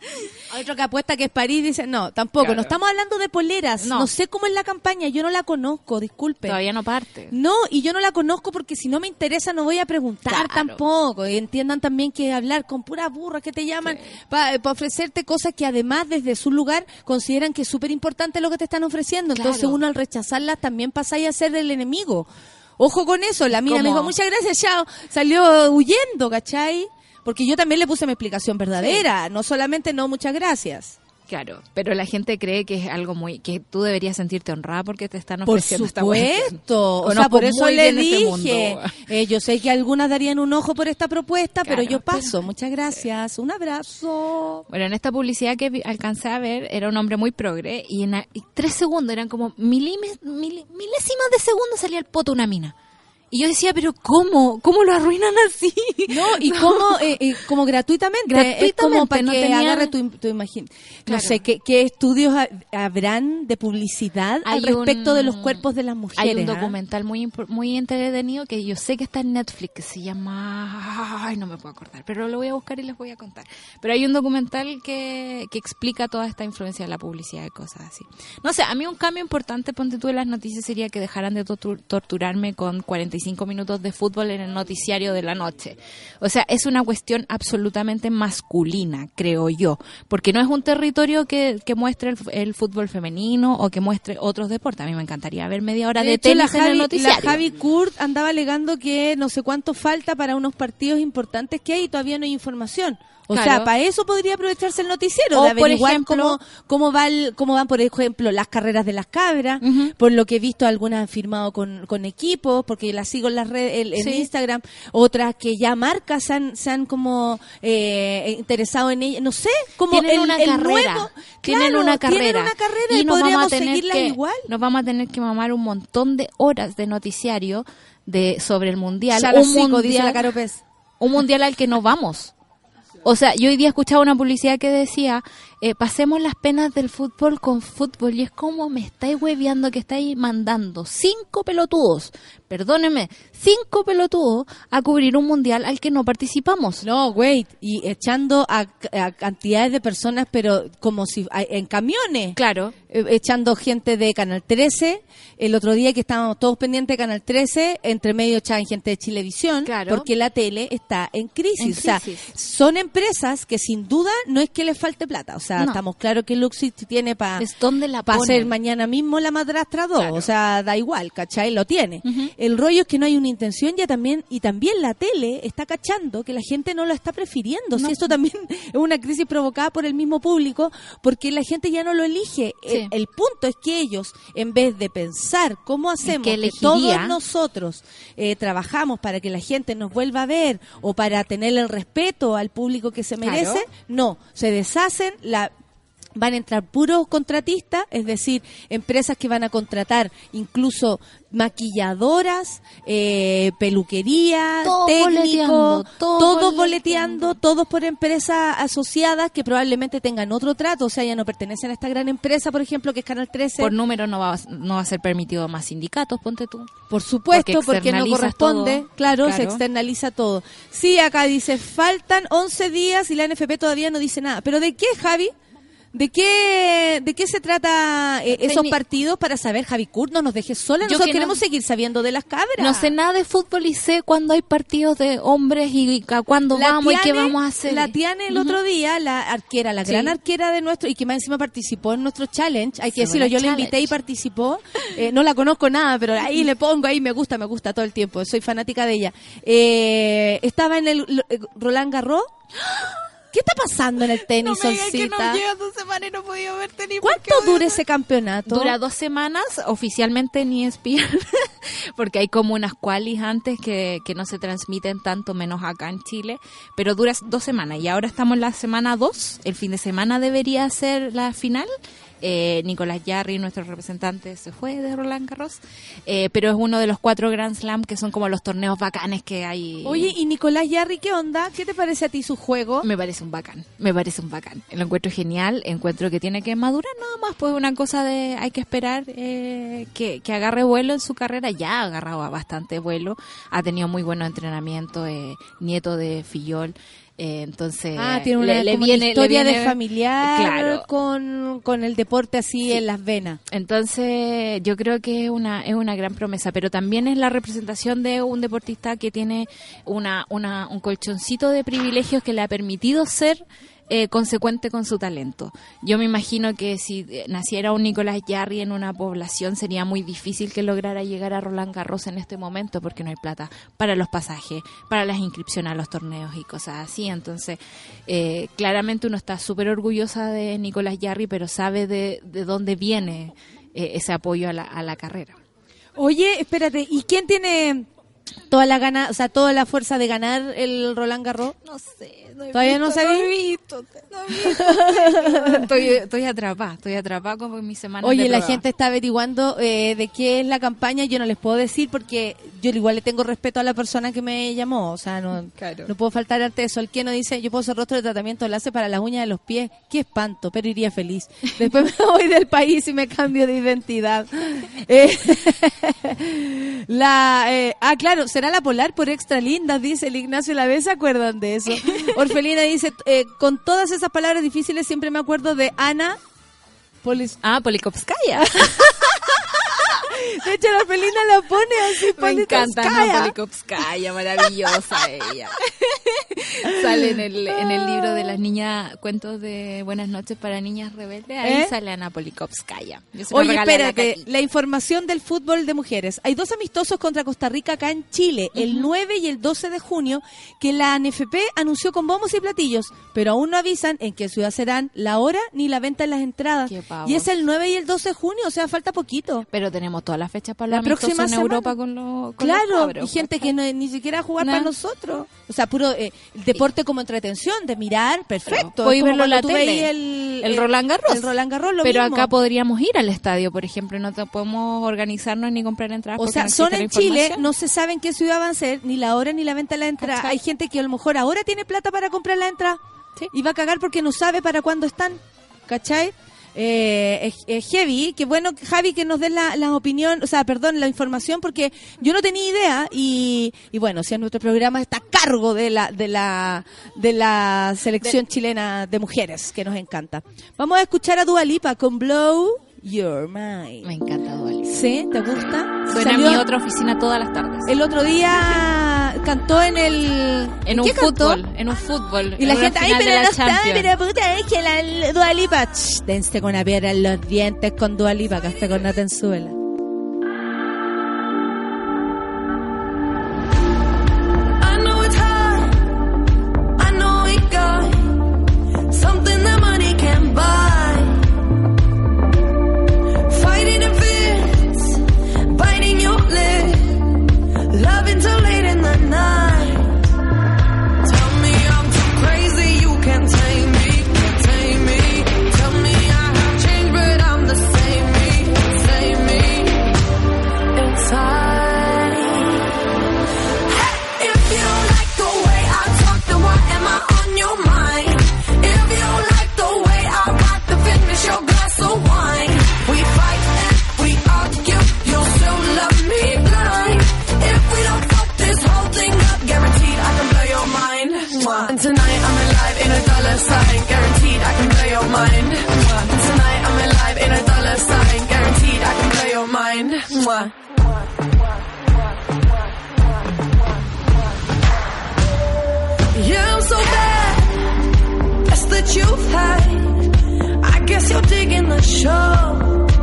<laughs> Otro que apuesta que es París, dice, no, tampoco, Claro. no estamos hablando de poleras, no. No. sé cómo es la campaña, yo no la conozco, disculpe. Todavía no parte. No, y yo no la conozco porque si no me interesa no voy a preguntar Claro. tampoco. Y entiendan también que hablar con puras burras que te llaman para ofrecerte cosas que además desde su lugar consideran que es súper importante lo que te están ofreciendo. Entonces uno al rechazarlas también pasáis a ser el enemigo. Ojo con eso, la mina me dijo, muchas gracias, chao. Salió huyendo, ¿cachai? Porque yo también le puse mi explicación verdadera, no solamente no, muchas gracias. Claro, pero la gente cree que es algo muy que tú deberías sentirte honrada porque te están Por ofreciendo esta cuestión. supuesto, o sea, por eso le este dije, eh, yo sé que algunas darían un ojo por esta propuesta, pero yo paso, pero- muchas gracias, un abrazo. Bueno, en esta publicidad que alcancé a ver, era un hombre muy progre y en a- y tres segundos, eran como milésimas de segundo salía el poto una mina. Y yo decía, pero ¿cómo? ¿Cómo lo arruinan así? No, <laughs> y como, eh, eh, como gratuitamente, es como Gratuitamente, para no que tenían- agarre tu, tu imaginación. No sé, ¿qué, qué estudios ha- habrán de publicidad al respecto un- de los cuerpos de las mujeres? Hay un ah? documental muy muy entretenido que yo sé que está en Netflix que se llama ay no me puedo acordar pero lo voy a buscar y les voy a contar pero hay un documental que, que explica toda esta influencia de la publicidad y cosas así no sé a mí un cambio importante ponte tú en las noticias sería que dejaran de tortu- torturarme con 45 minutos de fútbol en el noticiario de la noche. O sea es una cuestión absolutamente masculina creo yo porque no es un territorio que, que muestre el, fútbol femenino o que muestre otros deportes. A mí me encantaría ver media hora de, hecho, la tenis en el Javi, la noticiario. Javi Kurt andaba alegando que no sé cuánto falta para unos partidos importantes que hay y todavía no hay información. O Claro. sea, para eso podría aprovecharse el noticiero, O, de por averiguar ejemplo- cómo, cómo, va el- cómo van, por ejemplo, las carreras de las cabras. Por lo que he visto, algunas han firmado con, con equipos, porque las sigo en las redes, en. Instagram. Otras que ya marcas se han, se han como eh, interesado en ellas. No sé, como tienen el, una el carrera nuevo- tienen Claro, una carrera tienen una carrera y, nos vamos a podríamos tener que igual. nos vamos a tener que mamar un montón de horas de noticiario de sobre el mundial un sigo, dice mundial la un mundial al que no vamos. O sea, yo hoy día escuchaba una publicidad que decía, eh, pasemos las penas del fútbol con fútbol. Y es como me estáis hueveando que estáis mandando cinco pelotudos, perdónenme, cinco pelotudos a cubrir un mundial al que no participamos. No, wait, y echando a, a cantidades de personas, pero como si en camiones. Claro. Eh, echando gente de Canal 13. El otro día que estábamos todos pendientes de Canal 13, entre medio echaban gente de Chilevisión, Claro. porque la tele está en crisis. En O sea, crisis. son empresas que sin duda no es que les falte plata. O sea, No. estamos claros que Luxi tiene para hacer mañana mismo la madrastra 2. Claro. O sea, da igual, ¿cachai? Lo tiene. El rollo es que no hay una intención ya también, y también la tele está cachando que la gente no lo está prefiriendo. No. Si esto también <laughs> es una crisis provocada por el mismo público, porque la gente ya no lo elige. Sí. El, el punto es que ellos, en vez de pensar cómo hacemos que todos nosotros eh, trabajamos para que la gente nos vuelva a ver o para tener el respeto al público que se Claro. merece, no, se deshacen la van a entrar puros contratistas, es decir, empresas que van a contratar incluso maquilladoras, eh, peluquería, Todos boleteando, técnicos, todos todos boleteando. todos por empresas asociadas que probablemente tengan otro trato, o sea, ya no pertenecen a esta gran empresa, por ejemplo, que es Canal 13. Por número no va, a- no va a ser permitido más sindicatos, ponte tú. Por supuesto, Porque porque, no corresponde. todo. Claro, se externaliza todo. Sí, acá dice, faltan 11 días y la NFP todavía no dice nada. ¿Pero de qué, Javi? ¿De qué, de qué se trata eh, esos Teni- partidos para saber, Javi Kurt? No nos dejes sola. Nosotros que no- queremos seguir sabiendo de las cabras. No sé nada de fútbol y sé cuándo hay partidos de hombres y a cuándo La vamos y qué vamos a hacer. La Tiane el otro día, la arquera, la Sí. gran arquera de nuestro, y que más encima participó en nuestro challenge, hay que Sí, decirlo, yo la invité y participó, Eh, no la conozco nada, pero ahí le pongo, ahí me gusta, me gusta todo el tiempo, soy fanática de ella. Eh, estaba en el eh, Roland Garros. ¿Qué está pasando en el <laughs> tenis, Solcita? dos semanas y no podía ver tenis. ¿Cuánto dura ese campeonato? Dura dos semanas, oficialmente ni ESPN, <laughs> porque hay como unas qualis antes que, que no se transmiten tanto, menos acá en Chile, pero dura dos semanas y ahora estamos en la semana dos, el fin de semana debería ser la final. Eh, Nicolás Yarri, nuestro representante, se fue de Roland Garros, eh, pero es uno de los cuatro Grand Slam que son como los torneos bacanes que hay. Oye, ¿y Nicolás Yarri qué onda? ¿Qué te parece a ti su juego? Me parece un bacán, me parece un bacán. Lo encuentro genial, encuentro que tiene que madurar nada más, pues una cosa de, hay que esperar eh, que, que agarre vuelo en su carrera, ya ha agarrado bastante vuelo, ha tenido muy buenos entrenamientos, eh, nieto de Fillol, eh, entonces Ah, tiene una, le, le una viene, le historia viene- de familiar Claro. con, con el deporte así en las venas. Entonces, yo creo que es una, es una gran promesa, pero también es la representación de un deportista que tiene una, una, un colchoncito de privilegios que le ha permitido ser eh, consecuente con su talento. Yo me imagino que si eh, naciera un Nicolás Yarri en una población sería muy difícil que lograra llegar a Roland Garros en este momento porque no hay plata para los pasajes, para las inscripciones a los torneos y cosas así. Entonces, eh, claramente uno está súper orgullosa de Nicolás Yarri, pero sabe de, de dónde viene eh, ese apoyo a la, a la carrera. Oye, espérate, ¿y quién tiene toda la gana, o sea, toda la fuerza de ganar el Roland Garros? No sé. ¿Todavía no sabía? estoy, estoy atrapada, estoy atrapada con mi semana Oye, de la gente está averiguando eh, de qué es la campaña. Yo no les puedo decir porque yo igual le tengo respeto a la persona que me llamó. O sea, no, Claro. no puedo faltar ante eso. El que no dice, yo puedo hacer rostro de tratamiento láser para las uñas de los pies. Qué espanto, pero iría feliz. <laughs> Después me voy del país y me cambio de identidad. Eh, <laughs> la, eh, ah, claro, será la polar por extra lindas, dice el Ignacio la vez. ¿Se acuerdan de eso? <laughs> Orfelina dice, eh, con todas esas palabras difíciles siempre me acuerdo de Ana. Polis Ah, Polikovskaya. <laughs> De hecho, la Felina la pone así, Me encanta Polikovskaya. Maravillosa ella. sale en el, en el libro de las niñas, cuentos de Buenas noches para niñas rebeldes, ahí ¿Eh? sale Ana Polikovskaya. Oye, la espérate, la información del fútbol de mujeres. Hay dos amistosos contra Costa Rica acá en Chile, el 9 y el 12 de junio, que la NFP anunció con bombos y platillos, pero aún no avisan en qué ciudad serán, la hora ni la venta de las entradas. Y es el 9 y el 12 de junio, o sea, falta poquito. Pero tenemos todas las fechas para La la próxima en semana. Europa con, los con los Claro, cabros. y gente que no, ni siquiera jugar para nosotros. O sea, puro eh, deporte como entretención, de mirar, perfecto. Podéis verlo en la tele. El, El Roland Garros. El Roland Garros, lo Pero mismo. acá podríamos ir al estadio, por ejemplo, no te podemos organizarnos ni comprar entradas. O sea, no son en Chile, no se sabe en qué ciudad van a ser, ni la hora ni la venta de la entrada. Hay gente que a lo mejor ahora tiene plata para comprar la entrada Sí. y va a cagar porque no sabe para cuándo están. ¿cachai? Eh, es, es heavy, que bueno, Javi, que nos des la, la opinión, o sea, perdón, la información, porque yo no tenía idea y, y bueno, si nuestro programa está a cargo de la, de la, de la selección chilena de mujeres, que nos encanta. Vamos a escuchar a Dua Lipa con Blow Your Mind. Me encanta Duali. ¿Sí? ¿Te gusta? Suena en Salió mi otra oficina todas las tardes. El otro día cantó en el... en un qué cantó? fútbol, en un fútbol. Y en la gente, ay, pero no está, Champions". pero puta, es que la Dua Lipa. Dense con una piedra en los dientes con Dua Lipa, que hasta con Natenzuela. Loving till late in the night. Dollar sign, guaranteed I can blow your mind. Mwah. Tonight I'm alive in a dollar sign, guaranteed I can blow your mind. Mwah. Yeah, I'm so bad. That's that you've. I guess you're digging the show.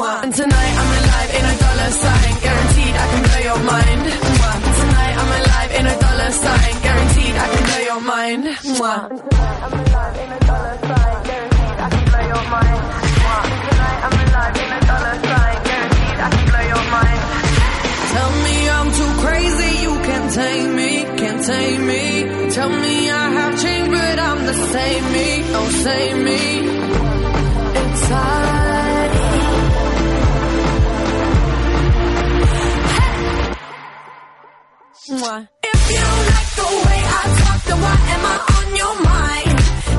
Mind. And tonight I'm alive in a dollar sign, guaranteed I can blow your mind. Mwah. And tonight I'm alive in a dollar sign, guaranteed I can blow your mind. Tell me I'm too crazy, you can't tame me, can't tame me. Tell me I have changed, but I'm the same me, oh same me. Inside. Mwah. If you don't like the way I talk, then why am I on your mind?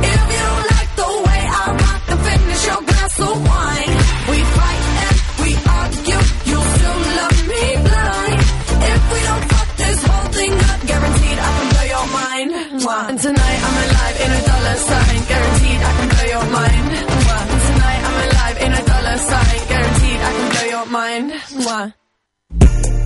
If you don't like the way I rock, then finish your glass of wine. We fight and we argue, you still love me blind. If we don't fuck this whole thing up, guaranteed I can blow your mind. Mwah. And tonight I'm alive in a dollar sign, guaranteed I can blow your mind. Mwah. And tonight I'm alive in a dollar sign, guaranteed I can blow your mind. Mwah.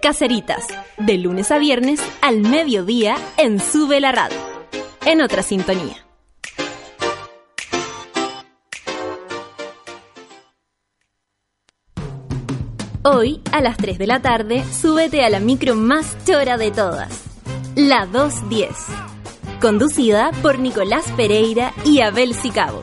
Caceritas, de lunes a viernes al mediodía en Sube la Radio. En otra sintonía. Hoy, a las 3 de la tarde, súbete a la micro más chora de todas, la 210, conducida por Nicolás Pereira y Abel Sicabo.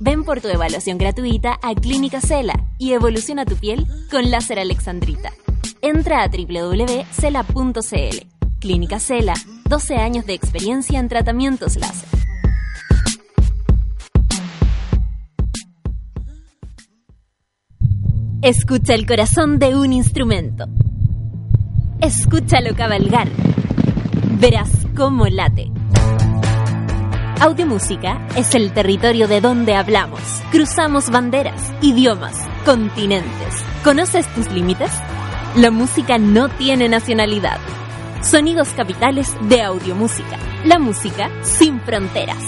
Ven por tu evaluación gratuita a Clínica Cela y evoluciona tu piel con láser alexandrita. Entra a www.cela.cl. Clínica Cela, 12 años de experiencia en tratamientos láser. Escucha el corazón de un instrumento. Escúchalo cabalgar. Verás cómo late. Audiomúsica es el territorio de donde hablamos. Cruzamos banderas, idiomas, continentes. ¿Conoces tus límites? La música no tiene nacionalidad. Sonidos capitales de Audiomúsica. La música sin fronteras.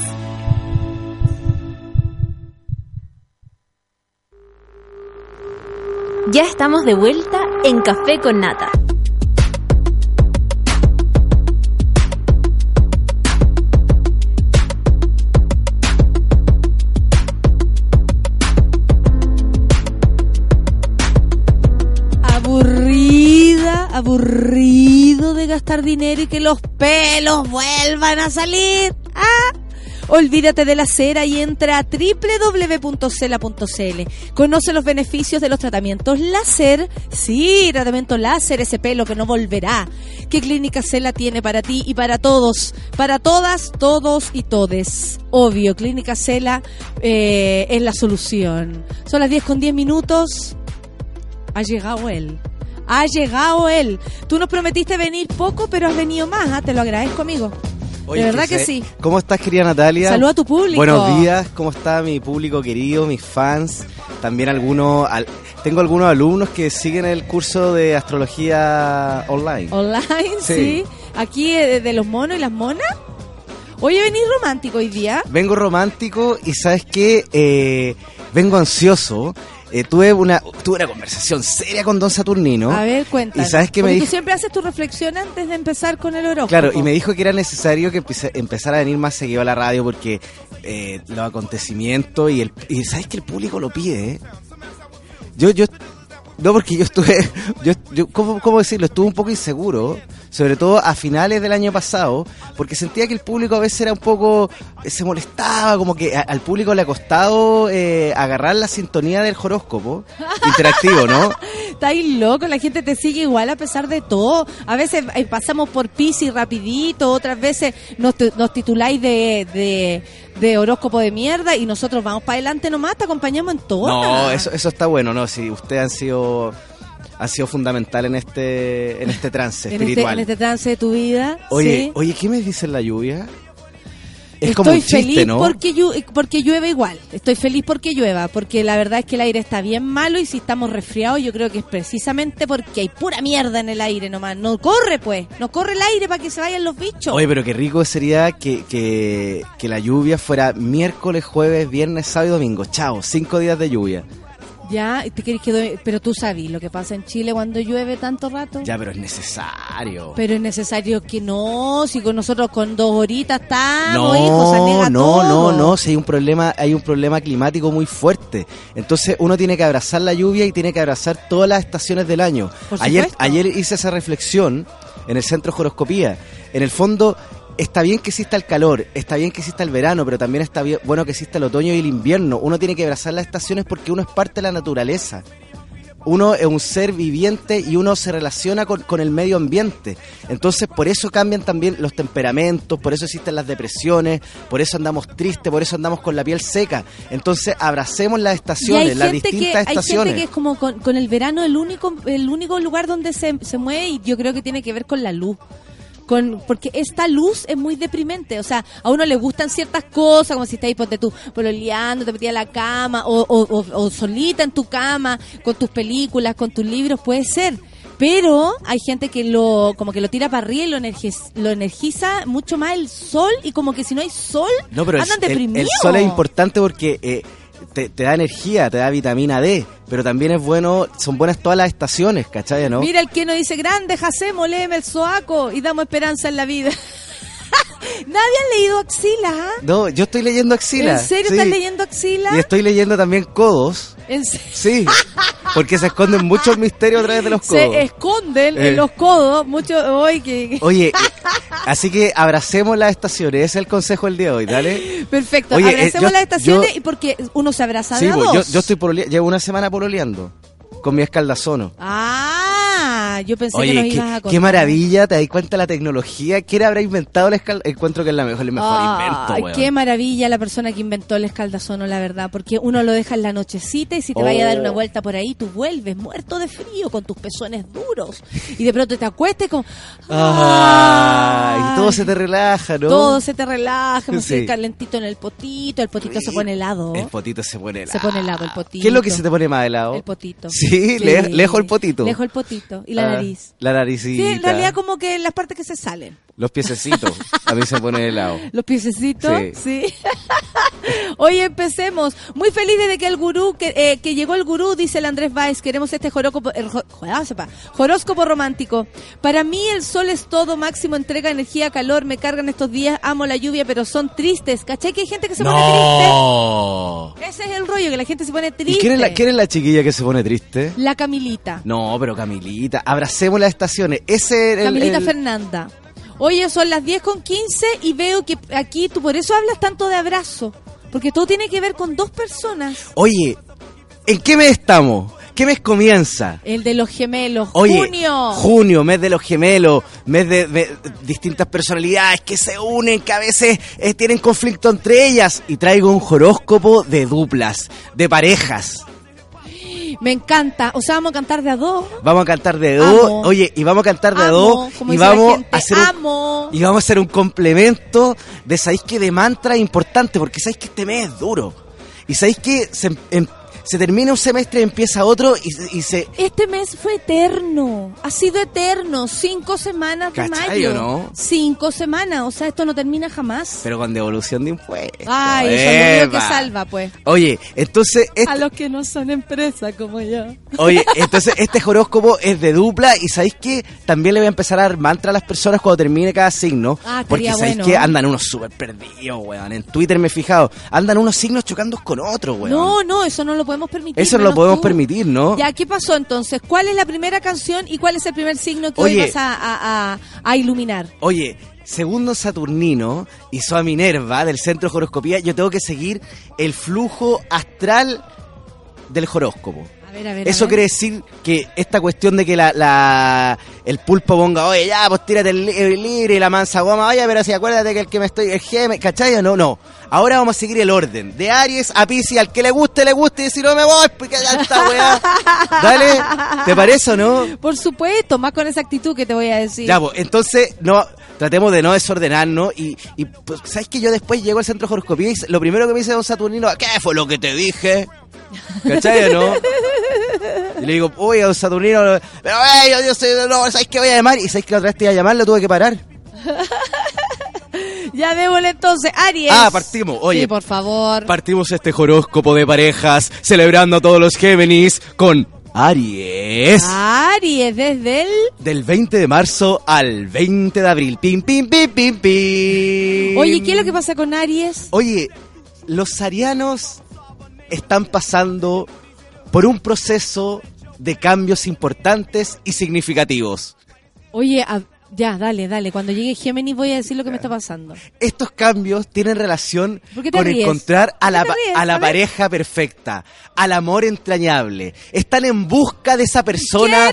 Ya estamos de vuelta en Café con Nata. Aburrida, aburrido de gastar dinero y que los pelos vuelvan a salir. Ah, olvídate de la cera y entra a www.cela.cl. Conoce los beneficios de los tratamientos láser. Sí, tratamiento láser, ese pelo que no volverá. ¿Qué clínica Cela tiene para ti y para todos? Para todas, todos y todes. Obvio, clínica Cela eh, es la solución. Son las 10 con 10 minutos. Ha llegado él. Ha llegado él. Tú nos prometiste venir poco, pero has venido más. ¿ah? Te lo agradezco, amigo. Oye, de verdad que que sí. ¿Cómo estás, querida Natalia? Saluda a tu público. Buenos días, ¿cómo está mi público querido, mis fans? También algunos, al- tengo algunos alumnos que siguen el curso de astrología online. Online, sí. Sí. Aquí eh, de los monos y las monas. Oye, venís romántico hoy día. Vengo romántico y sabes qué, Eh, vengo ansioso. Eh, tuve una tuve una conversación seria con Don Saturnino. A ver, cuéntame. ¿Y sabes qué me dijo? tú siempre haces tu reflexión antes de empezar con el horóscopo. Claro, y me dijo que era necesario que empiece- empezara a venir más seguido a la radio porque eh, los acontecimientos y el y sabes que el público lo pide. ¿eh? Yo yo no porque yo estuve <laughs> yo, yo ¿cómo, cómo decirlo, estuve un poco inseguro, sobre todo a finales del año pasado, porque sentía que el público a veces era un poco se molestaba, como que a- al público le ha costado eh, agarrar la sintonía del horóscopo interactivo, ¿no? <laughs> Está ahí loco, la gente te sigue igual a pesar de todo. A veces eh, pasamos por Pisces rapidito, otras veces nos, nos tituláis de, de, de horóscopo de mierda y nosotros vamos para adelante nomás, te acompañamos en todo. No, eso, eso está bueno, ¿no? Si ustedes han sido han sido fundamental en este en este trance en este, en este trance de tu vida. Oye, sí. oye, ¿qué me dice la lluvia? Es Estoy como un chiste, feliz ¿no? porque, llu- porque llueve igual. Estoy feliz porque llueva, porque la verdad es que el aire está bien malo y si estamos resfriados yo creo que es precisamente porque hay pura mierda en el aire nomás. No corre pues, no corre el aire para que se vayan los bichos. Oye, pero qué rico sería que, que, que la lluvia fuera miércoles, jueves, viernes, sábado y domingo. Chao, cinco días de lluvia. Ya, ¿te querés que Pero tú sabes lo que pasa en Chile cuando llueve tanto rato. Ya, pero es necesario. Pero es necesario que no, si con nosotros con dos horitas estamos, no, anega no, todo. no, no, si hay un problema, hay un problema climático muy fuerte. Entonces uno tiene que abrazar la lluvia y tiene que abrazar todas las estaciones del año. Por Ayer, ayer hice esa reflexión en el centro Horoscopía. En el fondo, está bien que exista el calor, está bien que exista el verano, pero también está bien, bueno que exista el otoño y el invierno. Uno tiene que abrazar las estaciones porque uno es parte de la naturaleza. Uno es un ser viviente y uno se relaciona con, con el medio ambiente. Entonces, por eso cambian también los temperamentos, por eso existen las depresiones, por eso andamos tristes, por eso andamos con la piel seca. Entonces, abracemos las estaciones, las gente, que, distintas hay estaciones. gente que es como con, con el verano el único el único lugar donde se, se mueve y yo creo que tiene que ver con la luz. Con, porque esta luz es muy deprimente, o sea, a uno le gustan ciertas cosas, como si estáis ponte tú pololeando, te metí a la cama, o, o, o- o solita en tu cama, con tus películas, con tus libros, puede ser. Pero hay gente que lo, como que lo tira para arriba y lo, energiz- lo energiza mucho más el sol, y como que si no hay sol, No, pero andan el- deprimidos. el sol es importante porque eh, te, te da energía, te da vitamina D, pero también es bueno, son buenas todas las estaciones, ¿cachai? ¿no? Mira el que nos dice, grande, Jacé, moleme el soaco y damos esperanza en la vida. <laughs> <laughs> Nadie ha leído Axila, ¿ah? No, yo estoy leyendo Axila. ¿En serio sí. estás leyendo Axila? Y estoy leyendo también Codos. ¿En serio? Sí, Porque se esconden muchos misterios a través de los codos. Se esconden Eh. en los codos mucho hoy que <laughs> Oye, así que abracemos las estaciones, ese es el consejo del día de hoy, dale. perfecto. Oye, eh, Abracemos yo- las estaciones y porque uno se abraza Sí, de a pues, dos. yo, yo estoy pololea- llevo una semana pololeando con mi escaldazono. Ah, yo pensé que nos Oye, ibas a qué, contar. qué maravilla, te das cuenta de la tecnología. ¿Quién habrá inventado el escaldazono? Encuentro que es la mejor, el mejor invento, weón. qué maravilla la persona que inventó el escaldazono, la verdad, porque uno lo deja en la nochecita y si te vaya a dar Oh. una vuelta por ahí, tú vuelves muerto de frío con tus pezones duros y de pronto te acuestes como Ay, y todo se te relaja, ¿no? todo se te relaja, <laughs> me Sí. calentito en el potito, el potito se pone helado. El potito se pone helado. Se pone helado el potito. ¿Qué es lo que se te pone más helado? El potito. Sí, le- lejos el potito. Lejos el potito y la Ah, nariz. La naricita. Sí, en realidad como que las partes que se salen. Los piececitos. A mí se pone helado. <laughs> Los piececitos, sí. Sí. <laughs> Hoy empecemos. Muy feliz desde que el gurú, que, eh, que llegó el gurú, dice el Andrés Valls. Queremos este horóscopo, el horóscopo romántico. Para mí el sol es todo, máximo entrega energía, calor, me cargan estos días, amo la lluvia, pero son tristes. ¿Cachai que hay gente que se pone triste? Ese es el rollo, que la gente se pone triste. ¿Y quién es, la, quién es la chiquilla que se pone triste? La Camilita. No, pero Camilita, abracemos las estaciones. Ese es el, Camilita el- Fernanda. Oye, son las 10 con 15 y veo que aquí tú por eso hablas tanto de abrazo. Porque todo tiene que ver con dos personas. Oye, ¿en qué mes estamos? ¿Qué mes comienza? El de los gemelos. Oye, junio. junio, mes de los gemelos, mes de, de distintas personalidades que se unen, que a veces eh, tienen conflicto entre ellas. Y traigo un horóscopo de duplas, de parejas. Me encanta. O sea, vamos a cantar de a dos. Vamos a cantar de dos. Oye, y vamos a cantar de dos. como Y dice la vamos gente, a hacer un, y vamos a hacer un complemento de sabéis que de mantra importante, porque sabéis que este mes es duro. Y sabéis que se, em- se termina un semestre y empieza otro y, y se. Este mes fue eterno. Ha sido eterno. Cinco semanas de ¿Cachai mayo. no? Cinco semanas. O sea, esto no termina jamás. Pero con devolución de impuestos. Ay, eso es lo que salva, pues. Oye, entonces este, A los que no son empresa como yo. Oye, <laughs> entonces este horóscopo es de dupla y ¿sabéis que También le voy a empezar a dar mantra a las personas cuando termine cada signo. Ah, porque ¿sabéis bueno. que Andan unos súper perdidos, weón. En Twitter me he fijado. Andan unos signos chocando con otros, weón. No, no, eso no lo podemos permitir. Eso no lo podemos tú. permitir, ¿no? Ya, ¿qué pasó entonces? ¿Cuál es la primera canción y cuál es el primer signo que Oye. hoy vas a, a- a- a iluminar? Oye, segundo Saturnino y a Minerva del Centro de Horoscopía, yo tengo que seguir el flujo astral del horóscopo. A ver, a ver. a Eso ver. quiere decir que esta cuestión de que la, la- el pulpo ponga, oye, ya, pues tírate el, el libre y la mansa goma, oye, pero si acuérdate que el que me estoy, el geme, ¿cachai o no? No. Ahora vamos a seguir el orden. De Aries a Pisces, al que le guste, le guste, y si no me voy, porque ya está, weá. <laughs> Dale, ¿te parece o no? Por supuesto, más con esa actitud que te voy a decir. Ya, pues, entonces, no, tratemos de no desordenarnos y, y pues, ¿sabes que yo después llego al centro de horoscopía y lo primero que me dice don Saturnino, ¿qué fue lo que te dije? ¿Cachai o no? Y le digo, oye, don Saturnino, pero eh, yo, yo soy, no, ¿sabes que voy a llamar? Y ¿sabes que la otra vez te iba a llamar? Lo tuve que parar. <laughs> Ya démosle entonces, Aries. Ah, partimos, oye. Sí, por favor. Partimos este horóscopo de parejas, celebrando a todos los Géminis con Aries. Aries, desde el... Del 20 de marzo al 20 de abril. Pim, pim, pim, pim, pim. Oye, ¿qué es lo que pasa con Aries? Oye, los arianos están pasando por un proceso de cambios importantes y significativos. Oye, a- ya, dale, dale. Cuando llegue Géminis voy a decir lo que me está pasando. Estos cambios tienen relación ¿Por qué te con ríes? encontrar a ¿Por qué la, ríes? a la A pareja perfecta, al amor entrañable. Están en busca de esa persona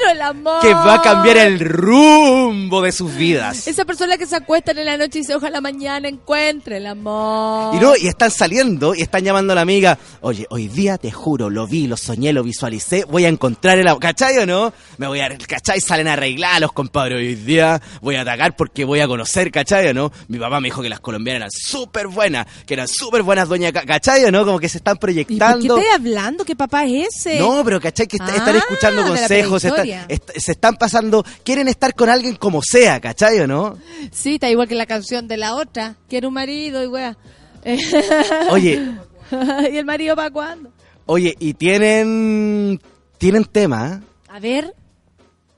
que va a cambiar el rumbo de sus vidas. Esa persona que se acuesta en la noche y dice, ojalá mañana encuentre el amor. Y no, y están saliendo y están llamando a la amiga. Oye, hoy día te juro, lo vi, lo soñé, lo visualicé, voy a encontrar el amor. ¿Cachai o no? Me voy a, ¿cachai? Salen a arreglar los compadres. Hoy día voy a atacar porque voy a conocer, ¿cachai no? Mi papá me dijo que las colombianas eran súper buenas, que eran súper buenas doña, Ca- ¿cachai no? Como que se están ¿Y por qué proyectando. estás hablando? ¿Qué papá es ese? No, pero ¿cachai? Que est- están Ah, escuchando consejos, están- trayectoria. est- se están pasando, quieren estar con alguien como sea, ¿cachai o no? Sí, está igual que la canción de la otra. Quiero un marido y wea. <laughs> Oye, <laughs> ¿Y el marido para cuándo? oye, y tienen, tienen tema, ¿eh? A ver.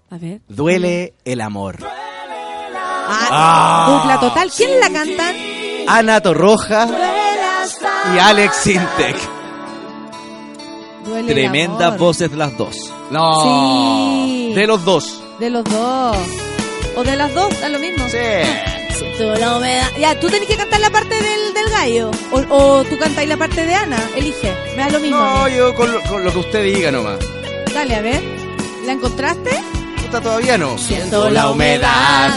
A ver. Duele el amor. Ah, dupla total. ¿Quién la cantan? Ana Torroja y Alex el Tremendas voces las dos. No. Sí. De los dos. De los dos. O de las dos, da lo mismo. Sí. Siento la humedad. Ya, tú tenés que cantar la parte del, del gallo. O, o tú cantáis la parte de Ana. Elige. Me da lo mismo. No, yo con lo, con lo que usted diga nomás. Dale, a ver. ¿La encontraste? Puta, todavía no. Siento la humedad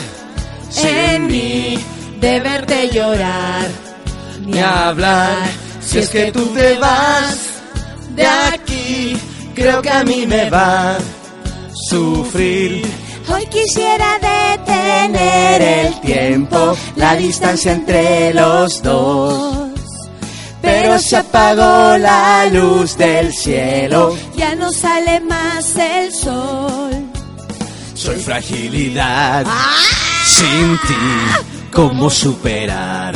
en mí de verte llorar. Ni hablar. Si es que tú te vas de aquí, creo que a mí me va a sufrir. Hoy quisiera Detener el tiempo, la distancia entre los dos. Pero se apagó la luz del cielo. Ya no sale más el sol. Soy fragilidad. Sin ti, ¿cómo superar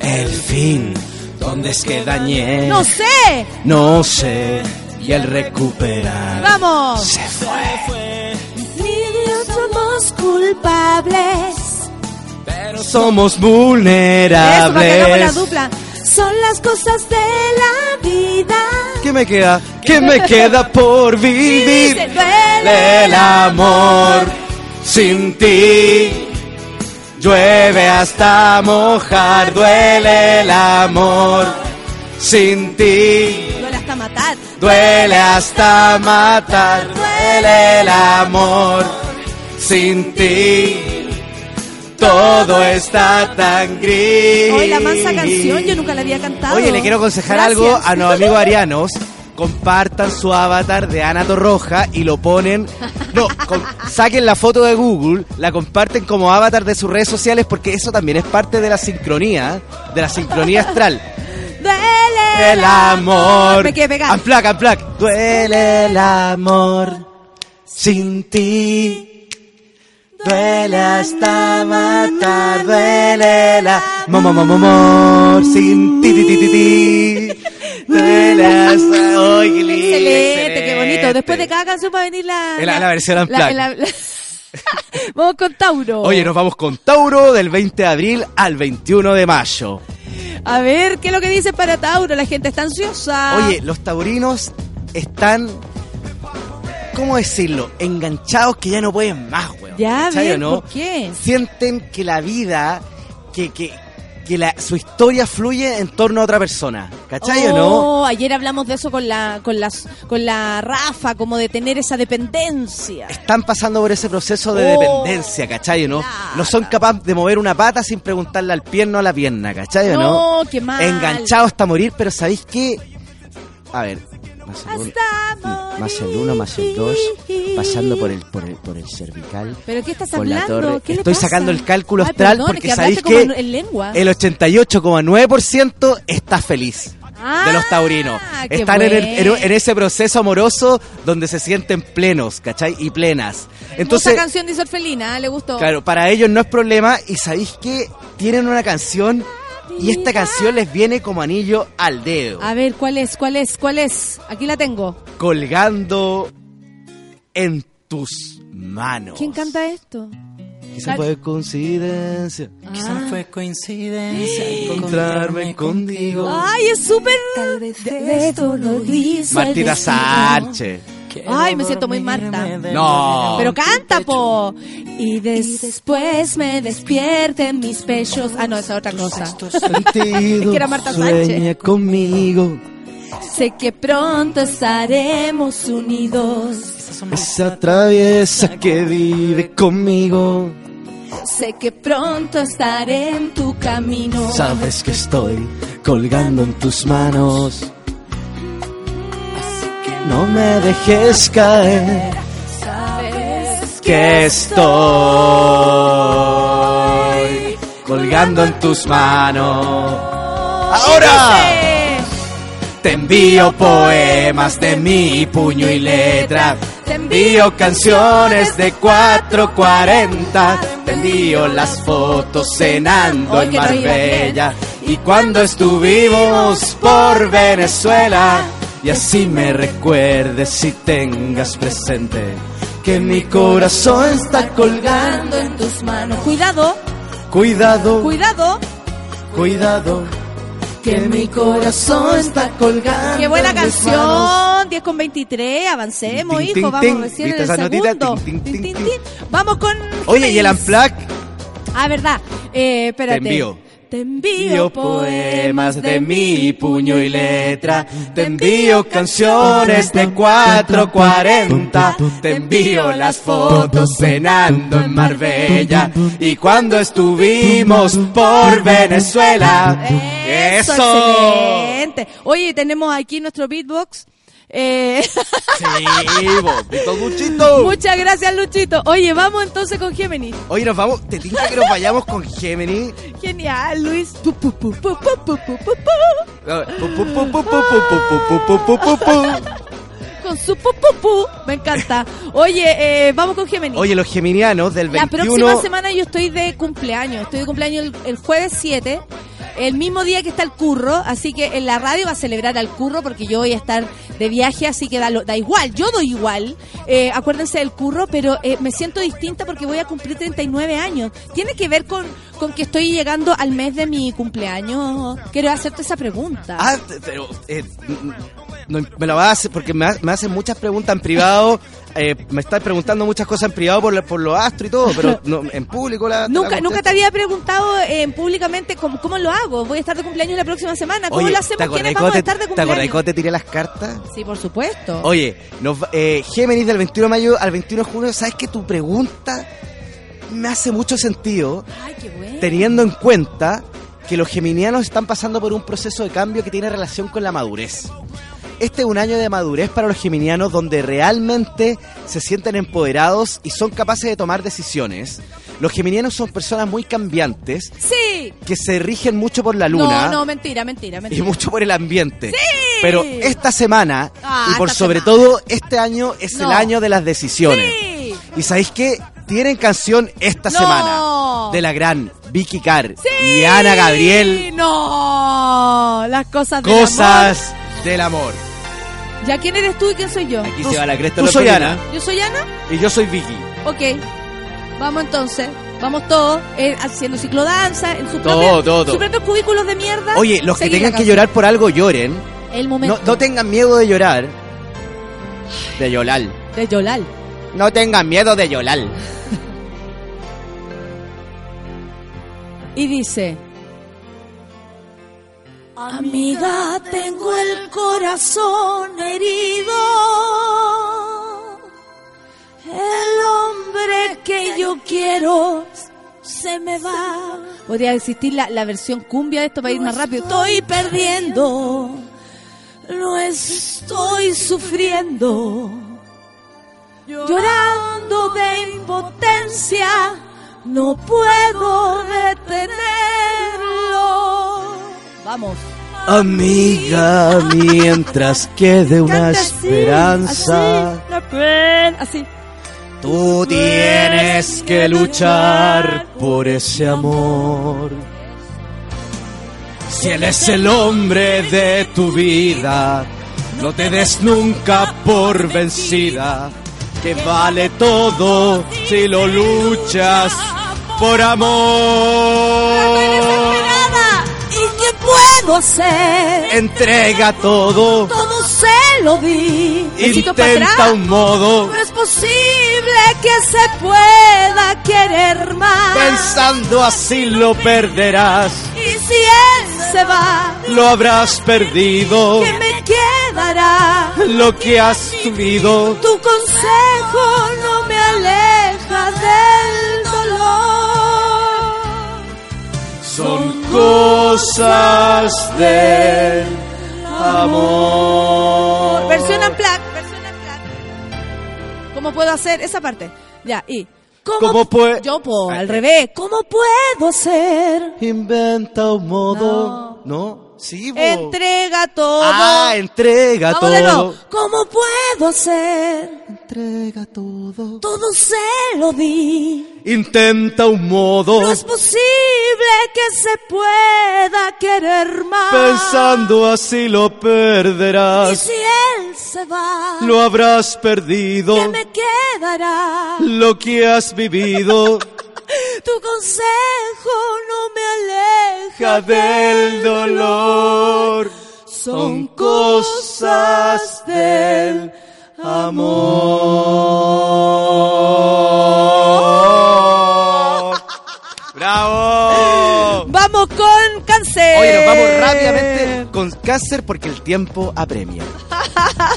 el fin? ¿Dónde es que dañé? ¡No sé! No sé. Y el recuperar ¡Vamos! se fue. Ni Dios somos culpables. Pero somos Eso, que hagamos la vulnerables. dupla. Son las cosas de la vida. ¿Qué me queda? ¿Qué me <laughs> queda por vivir? Duele El amor sin ti. Llueve hasta mojar, duele el amor sin ti. Duele hasta matar. Duele hasta matar, duele el amor sin ti. Todo está tan gris. Hoy la mansa canción, yo nunca la había cantado. Oye, le quiero aconsejar Gracias. algo a los amigos arianos. Compartan su avatar de Ana Torroja y lo ponen. No, con- saquen la foto de Google, la comparten como avatar de sus redes sociales porque eso también es parte de la sincronía, de la sincronía astral. <laughs> Duele El amor. Me quedé pegada. Duele el amor sin ti. Duele hasta matar, duele el amor sin ti, ti, ti, ti, ti. Duele hasta... ¡Ay, qué lindo! Excelente, qué bonito. Después de cada canción va a venir la... La- la versión la- la- <laughs> Vamos con Tauro. Oye, nos vamos con Tauro del 20 de abril al 21 de mayo. A ver, ¿qué es lo que dice para Tauro? La gente está ansiosa. Oye, los taurinos están, ¿cómo decirlo? Enganchados que ya no pueden más, weón. Ya, a ¿Cachai o ver, no? ¿por qué? Sienten que la vida, que, que, que la, su historia fluye en torno a otra persona. ¿Cachai o no? Oh, ayer hablamos de eso con la, con las, con la Rafa, como de tener esa dependencia. Están pasando por ese proceso de Oh, dependencia, ¿cachai o no? No son capaces de mover una pata sin preguntarle al pierno a la pierna, ¿cachai o no? No, qué mal. Enganchados hasta morir, pero ¿sabéis qué? A ver, más el uno, Hasta más el uno, más el dos, pasando por el, por el, por el cervical. ¿Pero qué estás por la torre. ¿Qué le Estoy pasa? sacando el cálculo Ay, astral perdón, porque que sabéis que en lengua. el 88,9% está feliz. de los taurinos. Ah, qué Están en, el- en- ese proceso amoroso donde se sienten plenos, ¿cachai? Y plenas. Entonces, Entonces, canción dice Orfelina, le gustó. claro, para ellos no es problema. Y sabéis que tienen una canción y esta canción les viene como anillo al dedo. A ver, ¿cuál es? ¿Cuál es? ¿Cuál es? Aquí la tengo. Colgando en tus manos. ¿Quién canta esto? Quizá fue coincidencia Ah. fue coincidencia encontrarme contigo. Ay, es súper... De esto lo el Martina. Sánchez. Ay, me siento muy Marta. No. Pero canta, po. Y después me despierten mis pechos. Ah, no, esa es otra cosa. Sentido, Es que era Marta sueña Sánchez. conmigo. Sé que pronto estaremos unidos. Esa traviesa que vive conmigo. Sé que pronto estaré en tu camino. Sabes que estoy colgando en tus manos. No me dejes caer. Sabes Que estoy colgando en tus manos. Ahora. Te envío poemas de mi puño y letra. Te envío canciones de 440. Te envío las fotos cenando en Marbella. Y cuando estuvimos por Venezuela. Y así me recuerdes y tengas presente que mi corazón está colgando. en tus manos. Cuidado, Cuidado, cuidado. cuidado. que mi corazón está colgando. Qué buena en mis manos. canción, 10 con 23, avancemos, hijo, vamos tin. recién en ¿Viste el segundo. Vamos con... Oye, y el. Unplugged Ah, verdad. Eh, espérate. Te envío. Te envío poemas de mi puño y letra, te envío canciones de 440, te envío las fotos cenando en Marbella y cuando estuvimos por Venezuela. Eso, ¡Eso! excelente. Oye, tenemos aquí nuestro beatbox. Eh... Sí, bonito, Luchito. Muchas gracias, Luchito. Oye, vamos entonces con Gemini. Oye, nos vamos. Te tinta que nos vayamos con Gemini. Genial, Luis. Con su pupupu. Me encanta. Oye, eh, vamos con Gemini. Oye, los geminianos del 21... La próxima semana yo estoy de cumpleaños. Estoy de cumpleaños el, el jueves 7. El mismo día que está el curro, así que en la radio va a celebrar al curro porque yo voy a estar de viaje, así que da, da igual, yo doy igual. Eh, acuérdense del curro, pero eh, me siento distinta porque voy a cumplir 39 años. ¿Tiene que ver con, con que estoy llegando al mes de mi cumpleaños? Quiero hacerte esa pregunta. Ah, pero eh, no, me lo vas a hacer porque me, ha- me hacen muchas preguntas en privado. Eh, me estás preguntando muchas cosas en privado por, por los astros y todo, pero no, en público la. <laughs> Nunca, la nunca te había preguntado eh, públicamente cómo, cómo lo hago. Voy a estar de cumpleaños la próxima semana. ¿Cómo Oye, lo ¿te hacemos? ¿Quiénes vamos a te- estar de ¿Te acordás cumpleaños? cómo te tiré las cartas? Sí, por supuesto. Oye, nos eh, Géminis del 21 de mayo al 21 de junio, ¿sabes que tu pregunta me hace mucho sentido Ay, qué bueno. teniendo en cuenta que los geminianos están pasando por un proceso de cambio que tiene relación con la madurez. Este es un año de madurez para los geminianos donde realmente se sienten empoderados y son capaces de tomar decisiones. Los geminianos son personas muy cambiantes Sí. que se rigen mucho por la luna No, no, mentira, mentira, y mucho por el ambiente. Pero esta semana Ah, y por sobre semana. todo este año es el año de las decisiones. Sí. ¿Y sabéis qué? Tienen canción esta No. semana de la gran Vicky Carr Sí. y Ana Gabriel, No, las cosas del Cosas del amor. ¿Ya quién eres tú y quién soy yo? Aquí Tú- se va la cresta. tú soy. Ana. Yo soy Ana. Y yo soy Vicky. Ok. Vamos entonces. Vamos todos eh, haciendo ciclodanza en su Todo, propio, todo. sus propios cubículos de mierda. Oye, los que tengan que llorar por algo, lloren. El momento No, no tengan miedo de llorar. De llorar. de Yolal. No tengan miedo de llorar. Y dice... Amiga, tengo el corazón herido. El hombre que yo quiero se me va. Podría existir la, la versión cumbia de esto para ir más rápido. Estoy perdiendo. No estoy sufriendo. Llorando de impotencia. No puedo detenerlo. Vamos. Amiga, mientras quede una así, esperanza, Así, la pen- así. tú tienes que luchar por ese amor. Si él es el hombre de tu vida, no te des nunca por vencida, que vale todo si lo luchas por amor. Desesperada. ¿Y qué puedo? Entrega todo, Todo se lo di. Intenta un modo, No es posible que se pueda querer más. pensando así lo perderás, Y si él se va, lo habrás perdido, ¿qué me quedará? lo que has vivido. Tu consejo no me aleja del dolor. Son cosas del amor. Versión unplugged, versión unplugged. ¿Cómo puedo hacer esa parte? Ya, y. ¿Cómo puede- Yo, po, al revés. ¿Cómo puedo hacer? Inventa un modo. No, sí, bo. Entrega todo. Ah, entrega Vamos de nuevo. todo. ¿Cómo puedo hacer? Entrega todo. Todo se lo di. Intenta un modo. No es posible que se pueda querer más. Pensando así lo Y perderás. si él se va, Lo habrás perdido. ¿qué me quedará? Lo que has vivido. <laughs> Tu consejo no me aleja del dolor, Son cosas del amor. ¡Bravo! Vamos con cáncer. Oye, nos vamos rápidamente con cáncer porque el tiempo apremia.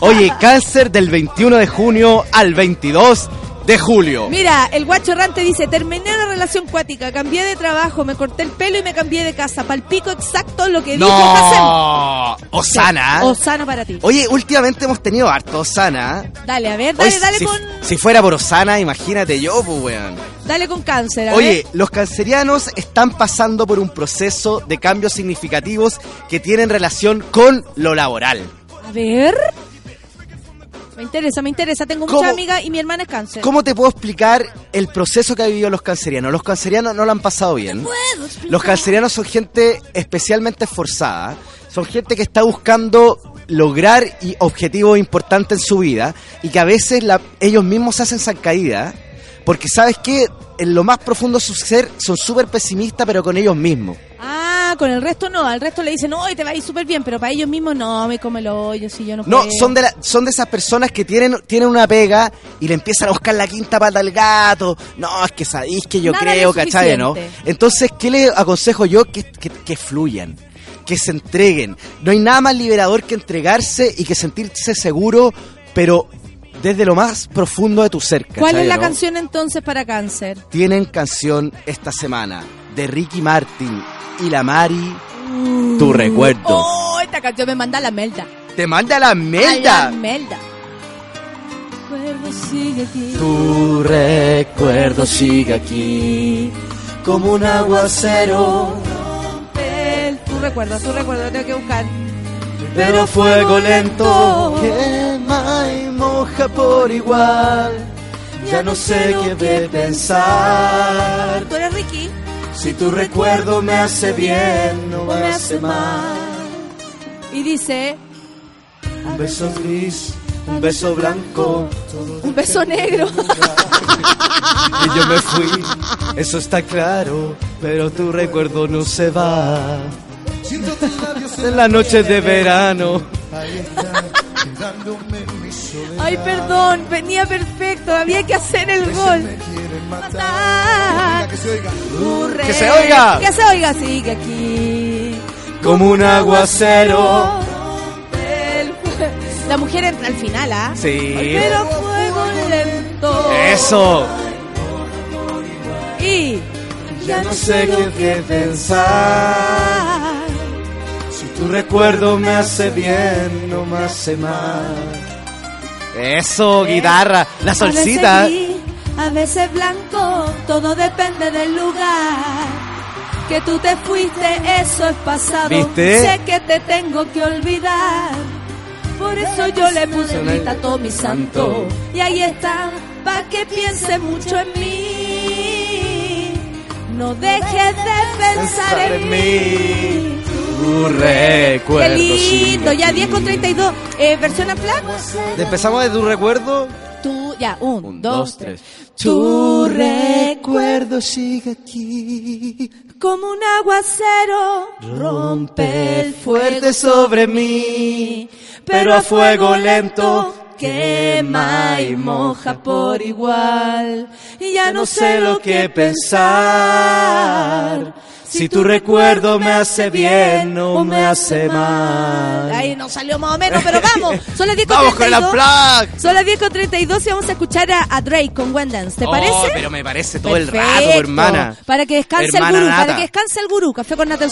Oye, cáncer del 21 de junio al 22 de julio. Mira, el guacho errante dice, terminé la relación cuática, cambié de trabajo, me corté el pelo y me cambié de casa. Palpico exacto lo que dijo Hassan. No, Osana. Osana para ti. Oye, últimamente hemos tenido harto Osana. Dale, a ver, dale, Oye, dale si, con si fuera por Osana, imagínate yo, pues, weón. dale con cáncer. a Oye, ver. los cancerianos están pasando por un proceso de cambios significativos que tienen relación con lo laboral. A ver. Me interesa, me interesa. Tengo mucha amiga y mi hermana es cáncer. ¿Cómo te puedo explicar el proceso que han vivido los cancerianos? Los cancerianos no lo han pasado bien. Los cancerianos son gente especialmente esforzada, son gente que está buscando lograr y objetivos importantes en su vida y que a veces la- ellos mismos se hacen zancadilla porque sabes que en lo más profundo de su ser son súper pesimistas pero con ellos mismos. Ah, con el resto no. Al resto le dicen, no, te va a ir súper bien. Pero para ellos mismos, no, me come el hoyo si yo no No, puedo. son de, la- son de esas personas que tienen, tienen una pega y le empiezan a buscar la quinta pata al gato. No, es que sabéis que yo Nada creo, ¿cachai? ¿no? Entonces, ¿qué le aconsejo yo? Que, que, que fluyan, que se entreguen. No hay nada más liberador que entregarse y que sentirse seguro, pero desde lo más profundo de tu ser. ¿Cuál ¿cachai, es la no? canción entonces para cáncer? Tienen canción esta semana de Ricky Martin y la Mari, Tu Recuerdo. Oh, esta canción me manda a la melda. Te manda la A la melda. melda. Recuerdo sigue aquí. Tu recuerdo sigue aquí como un aguacero, Tu recuerdo, tu recuerdo, lo tengo que buscar. pero fuego lento quema y moja por igual. Ya no sé qué pensar. Tú eres Ricky. Si tu recuerdo me hace bien, no me hace mal. Y dice, Un beso gris, un beso blanco, un beso negro. y yo me fui. Eso está claro, pero tu recuerdo no se va. En las noches de verano. Ay, perdón, venía perfecto, había que hacer el gol. Matar. Que se oiga. Que se oiga, sigue aquí. Como un aguacero. La mujer entra al final, ¿ah? Sí. Pero fuego lento. Eso. Y Ya no sé qué, qué pensar. Si tu recuerdo me hace bien, no me hace mal. Eso, guitarra. La solcita. A veces gris, a veces blanco, todo depende del lugar. Que tú te fuiste, eso es pasado. ¿Viste? Sé que te tengo que olvidar. Por eso yo le puse grita a todo mi santo. Y ahí está, pa' que piense mucho en mí. No dejes de pensar en mí. Tu recuerdo. Qué lindo, ya aquí. 10 con 32. Eh, versión a flac. Empezamos de tu recuerdo. Tú, ya, un, Un, dos, dos, tres. tres. Tu recuerdo sigue aquí. como un aguacero rompe el fuerte sobre mí, pero a fuego lento quema y moja por igual. Y ya no sé lo que pensar. Si tu recuerdo me hace bien o me hace mal. Ahí nos salió más o menos, pero vamos. Son las 10 con Vamos con 32. la plug. Son las 10 con 32 y vamos a escuchar a, a Drake con Wendance. ¿Te Oh, parece? pero me parece todo el rato, hermana. Para que descanse Hermana el gurú, nata. para que descanse el gurú. Café con Nata el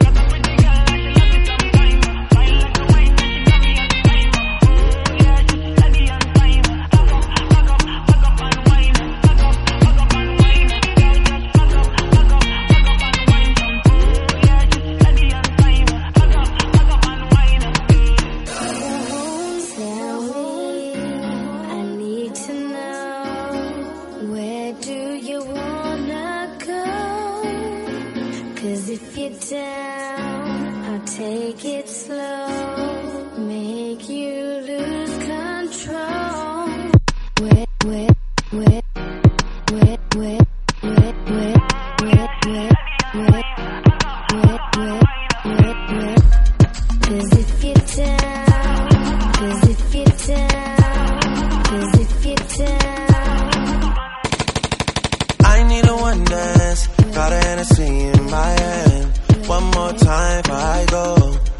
Got a Hennessy in my hand. One more time before I go.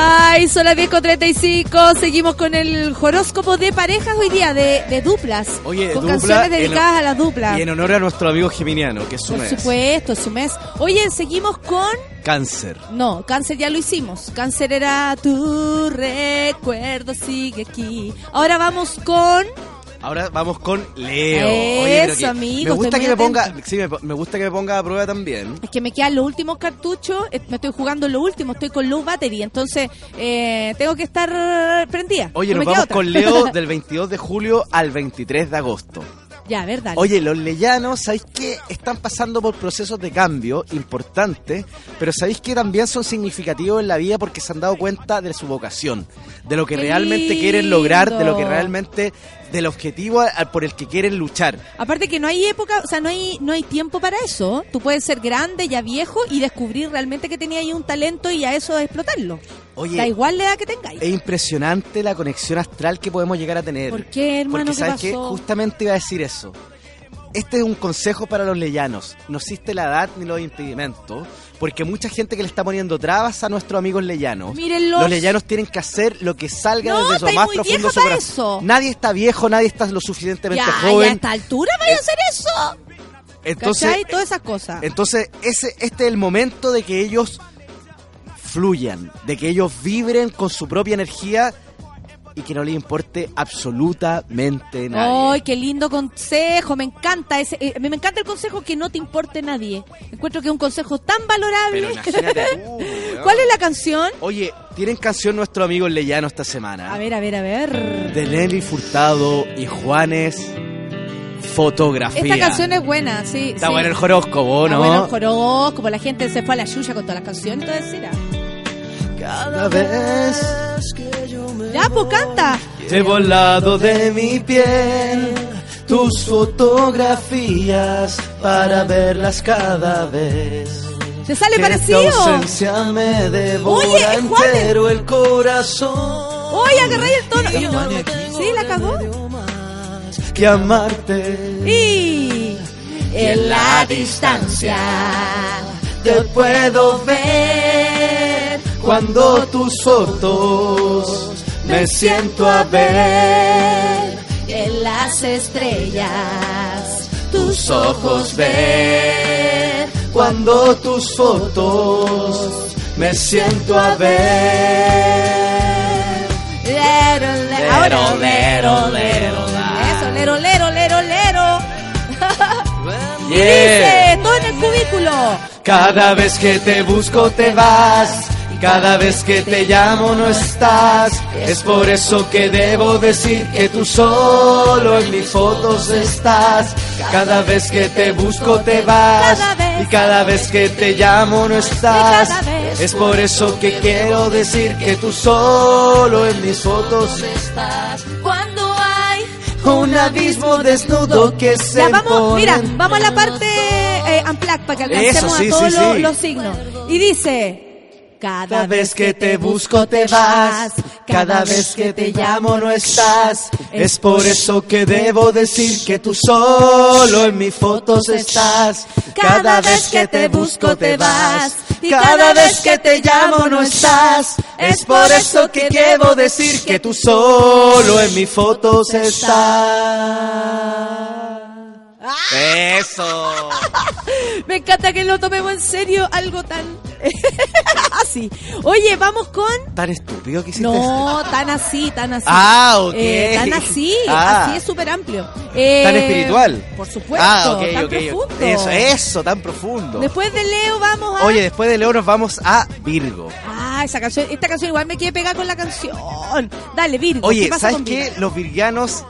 Ay, son las 10 con 35. Seguimos con el horóscopo de parejas hoy día, de, de duplas. Oye, con dupla, canciones en- dedicadas a las duplas. Y en honor a nuestro amigo Geminiano, que es su Por mes. supuesto, es su mes. Oye, seguimos con. Cáncer. No, cáncer ya lo hicimos. Cáncer era tu recuerdo, sigue aquí. Ahora vamos con. Ahora vamos con Leo. Oye, Eso, que- amigo, Me gusta que me ponga, sí, me, me gusta que me ponga a prueba también. Es que me quedan los últimos cartuchos. eh, Me estoy jugando lo último. Estoy con low battery. Entonces, eh, tengo que estar prendida. Oye, No nos vamos otra. con Leo <laughs> del 22 de julio al 23 de agosto. ya, verdad. Oye, los leyanos, ¿sabéis qué? Están pasando por procesos de cambio importantes, pero ¿sabéis que también son significativos en la vida porque se han dado cuenta de su vocación, de lo que Qué realmente quieren lograr, de lo que realmente, del objetivo por el que quieren luchar. Aparte que no hay época, o sea, no hay no hay tiempo para eso. Tú puedes ser grande, ya viejo y descubrir realmente que tenía ahí un talento y a eso explotarlo. Oye, da igual la edad que tengáis. es impresionante la conexión astral que podemos llegar a tener. ¿Por qué, hermano? Porque ¿Qué sabes que pasó? justamente iba a decir eso. Este es un consejo para los leyanos. No existe la edad ni los impedimentos, porque mucha gente que le está poniendo trabas a nuestros amigos leyanos. Mírenlos. Los leyanos tienen que hacer lo que salga No, desde su más muy profundo su corazón. eso. Nadie está viejo, nadie está lo suficientemente ya, ya a joven. esta altura vaya a hacer eso. Entonces, ¿Cachai? Todas esas cosas. entonces ese, este es el momento de que ellos fluyan, de que ellos vibren con su propia energía y que no les importe absolutamente nada. Ay, qué lindo consejo, me encanta ese, eh, me encanta el consejo que no te importe nadie. Encuentro que es un consejo tan valorable. Pero tú. <laughs> ¿Cuál es la canción? Oye, tienen canción nuestro amigo Leyano esta semana. A ver, a ver, a ver. De Nelly Furtado y Juanes, Fotografía. Esta canción es buena, sí. Está sí. bueno el horóscopo, Está ¿no? bueno el horóscopo, la gente se fue a la yuya con todas las canciones, entonces era. Cada vez Ya, pues canta. llevo al lado de mi piel tus fotografías para verlas cada vez. ¿Te sale Que parecido? tu ausencia me devora Oye, entero el corazón. Oye, agarré el tono. Yo-. Sí, la cagó. Que amarte Y en la distancia te puedo ver cuando tus fotos me siento a ver en las estrellas tus ojos ver cuando tus fotos me siento a ver Yeah. lero, lero. Lero, lero. Eso, lero, lero, lero, lero. <laughs> Y dice, todo en el cubículo. Cada vez que te busco te vas. Cada vez que te llamo no estás. Es por eso que debo decir que tú solo en mis fotos estás. Cada vez que te busco te vas. Y cada vez que te llamo no estás. Es por eso que quiero decir que tú solo en mis fotos estás. Cuando hay Un abismo desnudo que se Ya vamos, mira, vamos a la parte eh, unplugged para que alcancemos Eso, sí, a todos sí, los, sí. los signos. Y dice, cada vez que te busco te vas, cada vez que te llamo no estás. Es por eso que debo decir que tú solo en mis fotos estás. Cada vez que te busco te vas, y cada vez que te llamo no estás. Es por eso que quiero decir que tú solo en mis fotos estás. Eso. Me encanta que lo tomemos en serio, algo tan <laughs> así. Oye, vamos con Tan estúpido que hiciste no tan así, tan así. Ah, ok. Eh, tan así, Ah. así es súper amplio. Eh, Tan espiritual. Por supuesto, Ah, tan profundo. Eso, eso, tan profundo. Después de Leo vamos a Oye, después de Leo nos vamos a Virgo. Ah, esa canción, esta canción igual me quiere pegar con la canción. Dale, Virgo. Oye, ¿qué pasa ¿sabes qué? Los virgianos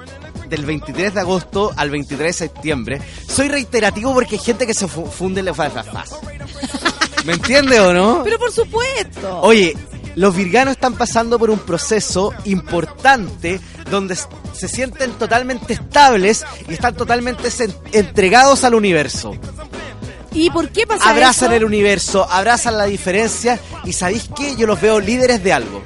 del 23 de agosto al 23 de septiembre. Soy reiterativo porque hay gente que se fu- funde en la fa- fa- fa- ¿Me entiende o no? Pero por supuesto. Oye, los virganos están pasando por un proceso importante donde se sienten totalmente estables y están totalmente entregados al universo. ¿Y por qué pasa Abrazan eso? el universo, abrazan la diferencia y ¿sabéis qué? Yo los veo líderes de algo.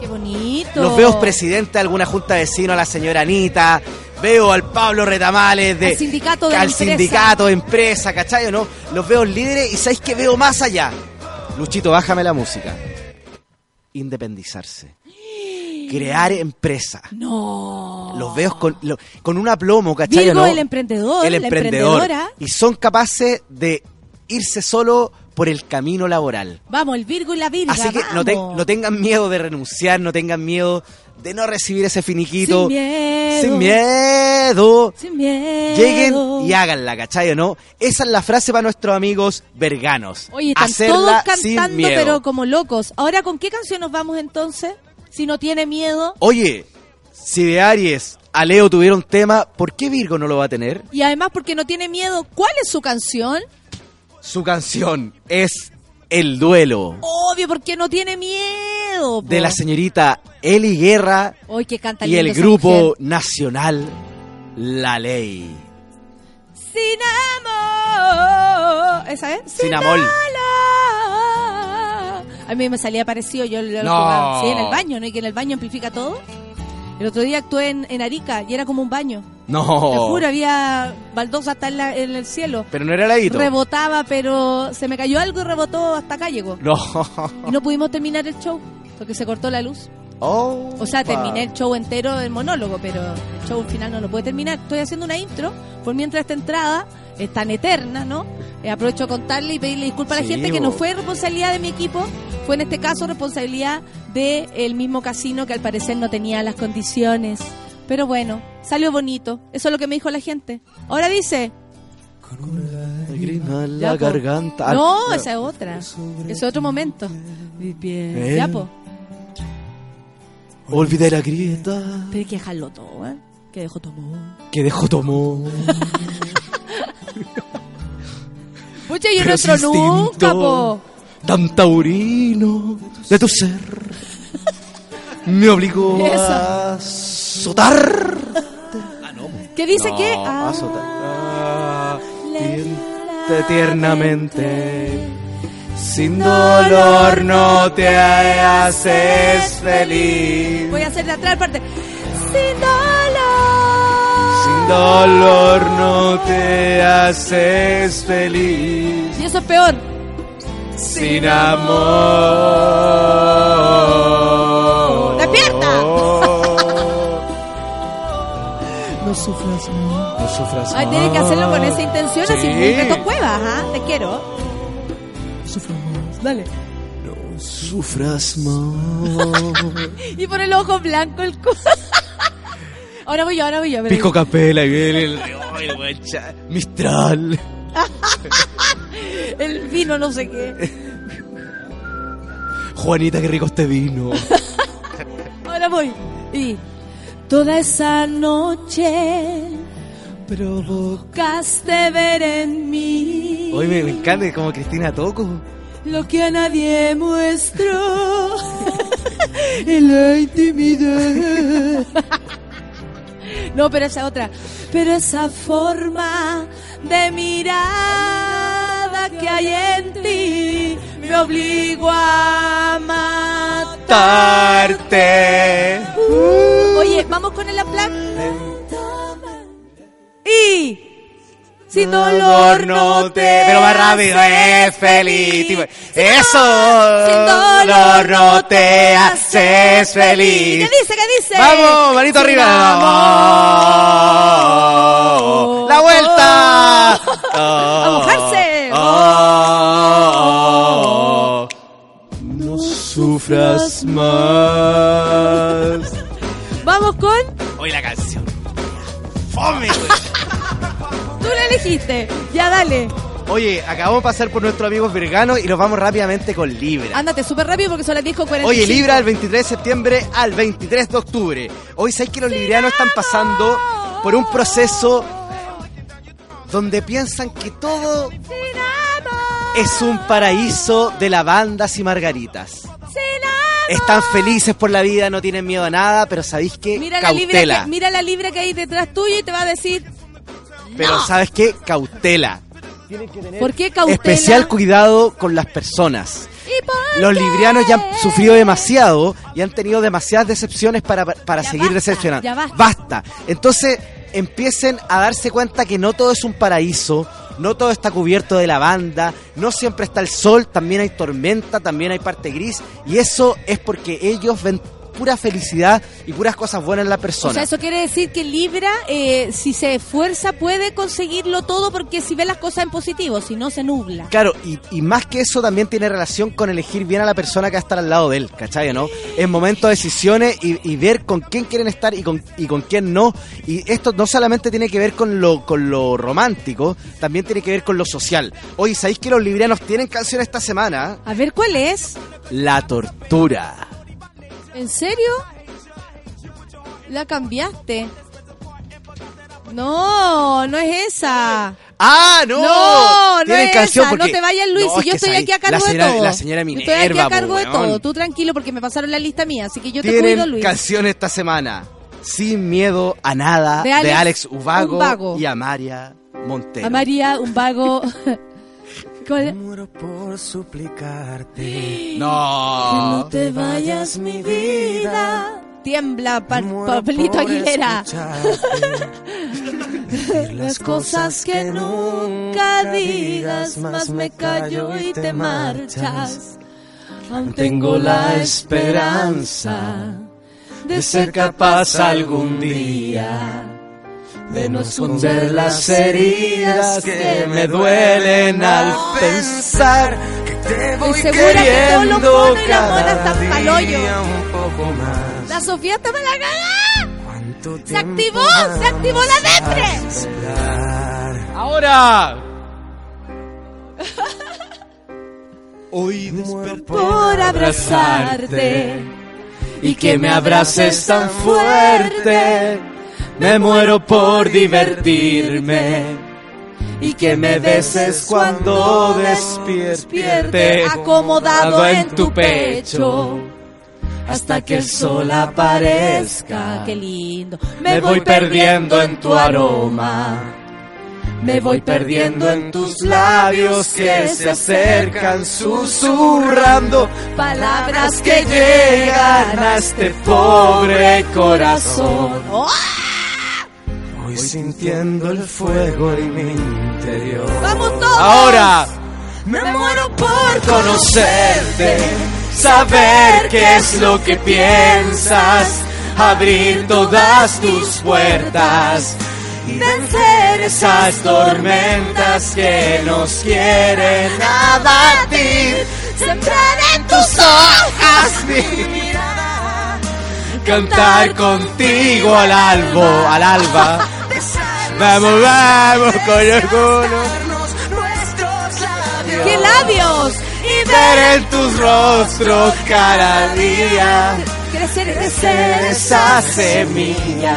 Qué bonito. Los veo presidente de alguna junta de vecinos, a la señora Anita. Veo al Pablo Retamales de, Al sindicato de al empresa. sindicato de empresa, ¿cachai no? Los veo líderes y ¿sabéis que veo más allá? Luchito, bájame la música. Independizarse. Crear empresa. No. Los veo con, lo- con un aplomo, ¿cachai Virgo, no? el emprendedor, El la emprendedor. emprendedora. Y son capaces de irse solo por el camino laboral. Vamos, el Virgo y la Virga. Así que no, te- vamos. no tengan miedo de renunciar, no tengan miedo de no recibir ese finiquito. Sin miedo. Sin miedo. Sin miedo. Lleguen y háganla, ¿cachai o no? Esa es la frase para nuestros amigos verganos. Oye, están Hacerla todos sin cantando, miedo. pero como locos. Ahora, ¿con qué canción nos vamos entonces? Si no tiene miedo. Oye, si de Aries a Leo tuvieron tema, ¿por qué Virgo no lo va a tener? Y además, porque no tiene miedo, ¿cuál es su canción? Su canción es El Duelo Obvio, porque no tiene miedo. po. de la señorita Eli Guerra Hoy que canta y el grupo nacional La Ley. Sin amor. ¿Esa es? Sin amor. dolor. A mí me salía parecido, yo lo No. jugaba. Sí, en el baño, ¿no? Y que en el baño amplifica todo. El otro día actué en, en Arica y era como un baño. No. Te juro, había baldosa hasta en, la- en el cielo. Pero no era ladito. Rebotaba, pero se me cayó algo y rebotó hasta acá llegó. No. Y no pudimos terminar el show porque se cortó la luz. Oh, O sea, pa. terminé el show entero del monólogo, pero el show final no lo puede terminar. Estoy haciendo una intro, por mientras esta entrada es tan eterna, ¿no? Eh, aprovecho a contarle y pedirle disculpas a la gente que no fue responsabilidad de mi equipo, fue en este caso responsabilidad del mismo casino que al parecer no tenía las condiciones. Pero bueno, salió bonito. Eso es lo que me dijo la gente. Ahora dice, Lágrima en la garganta. no, Ah, esa es otra. Es otro momento. Eh. Ya, po. Olvidé la grieta Pero hay que dejarlo todo, ¿eh? Que dejó todo. que dejó tomó. <laughs> Pucha, y Pero nuestro ese nunca, po. Tan taurino de tu ser me obligó Eso. a azotar. ¿Qué dice No, que? a Ah, azotar. Ah, tiente tiernamente. Sin dolor no te haces feliz. voy a hacer de atrás parte. Sin dolor. Sin dolor no te haces feliz. Y eso es peor. Sin amor. ¡Despierta! No sufras más. No sufras Ay, tienes que hacerlo con esa intención, así Sí. muy Beto Cuevas, ¿ah? Te quiero. Dale. Sufras más. <laughs> Y por el ojo blanco el cu... <laughs> Ahora voy yo, ahora voy yo. pero- Pico Capela y viene el, el Mistral. <laughs> El vino no sé qué. Juanita, qué rico este vino. Ahora voy. Y toda esa noche provocaste ver en mí Hoy me, me encanta como Cristina Toco. lo que a nadie muestro <laughs> en la intimidad. <laughs> No, pero esa otra. Pero esa forma de mirada que hay en ti me obligo a Tarte. Oye, vamos con el aplauso. Y sin dolor no te. Pero más rápido, es feliz. Eso. Sin dolor no te haces ¿Qué feliz. dice? ¿Qué dice? Vamos, manito Sin arriba. amor. La vuelta. <laughs> A mojarse. Sufras más. Vamos con. Hoy la canción. Fome. <laughs> Tú la elegiste. Ya dale. Oye, acabamos de pasar por nuestros amigos veganos y nos vamos rápidamente con Libra. Ándate súper rápido porque son las 10 con 45. Oye, Libra del 23 de septiembre al 23 de octubre. Hoy sabéis que los librianos están pasando por un proceso donde piensan que todo es un paraíso de lavandas y margaritas. Están felices por la vida, no tienen miedo a nada, pero sabéis que Mira la, cautela. que, mira la libra que hay detrás tuyo y te va a decir. Pero sabes qué, cautela. ¿Por qué cautela? Especial cuidado con las personas. ¿Y por Los qué? librianos ya han sufrido demasiado y han tenido demasiadas decepciones para, para Ya seguir basta, decepcionando. ya basta. Entonces empiecen a darse cuenta que no todo es un paraíso, no todo está cubierto de lavanda, no siempre está el sol, también hay tormenta, también hay parte gris y eso es porque ellos ven pura felicidad y puras cosas buenas en la persona. O sea, eso quiere decir que Libra, eh, si se esfuerza, puede conseguirlo todo porque si ve las cosas en positivo, si no se nubla. Claro, y, y más que eso también tiene relación con elegir bien a la persona que va a estar al lado de él, ¿cachai? ¿no? En momentos de decisiones y, y ver con quién quieren estar y con, y con quién no. Y esto no solamente tiene que ver con lo, con lo romántico, también tiene que ver con lo social. Oye, ¿sabéis que los librianos tienen canción esta semana? A ver, ¿cuál es? La tortura. ¿En serio? La cambiaste. No, no es esa. ¡Ah, no! No, no es canción esa. porque- No te vayas, Luis, No, si es yo estoy sabéis, aquí a cargo señora, de todo. La señora Estoy aquí Minerva, a cargo de todo. Tú tranquilo porque me pasaron la lista mía, así que yo te cuido, Luis. canción esta semana. Sin miedo a nada. De De Alex Alex, Ubago, Ubago. y Amaria Montero. A María, un vago. <laughs> ¿Cuál? Muero por suplicarte. No. No te vayas, mi vida. Tiembla, pa- por Aguilera. <laughs> Las cosas que nunca digas, más me callo y te marchas. Aún tengo la esperanza de ser capaz algún día de no esconder las heridas que me duelen al pensar. que te Estoy voy segura que queriendo monos y las monas cada están pa'l hoyo. día un poco más. La Sofía está para la cagada. ¿Cuánto Se activó, se activó la depre. Ahora. <laughs> Hoy desperté. por abrazarte y que me abraces tan fuerte. Me muero por divertirme y que me beses cuando despierte acomodado en tu pecho hasta que el sol aparezca. Qué lindo. Me voy perdiendo en tu aroma. Me voy perdiendo en tus labios que se acercan susurrando palabras que llegan a este pobre corazón. Voy sintiendo el fuego en mi interior. ¡Vamos todos! Ahora. Me muero por Conocerte, saber qué es lo que piensas, abrir todas tus puertas, vencer esas tormentas que nos quieren abatir, sembrar en tu tus ojos, mi mirada. Cantar contigo al albo, al alba. Vamos, vamos, coño, coño. ¡Qué labios! Y ver en tus rostros cada día. Crecer, Crecer esa semilla.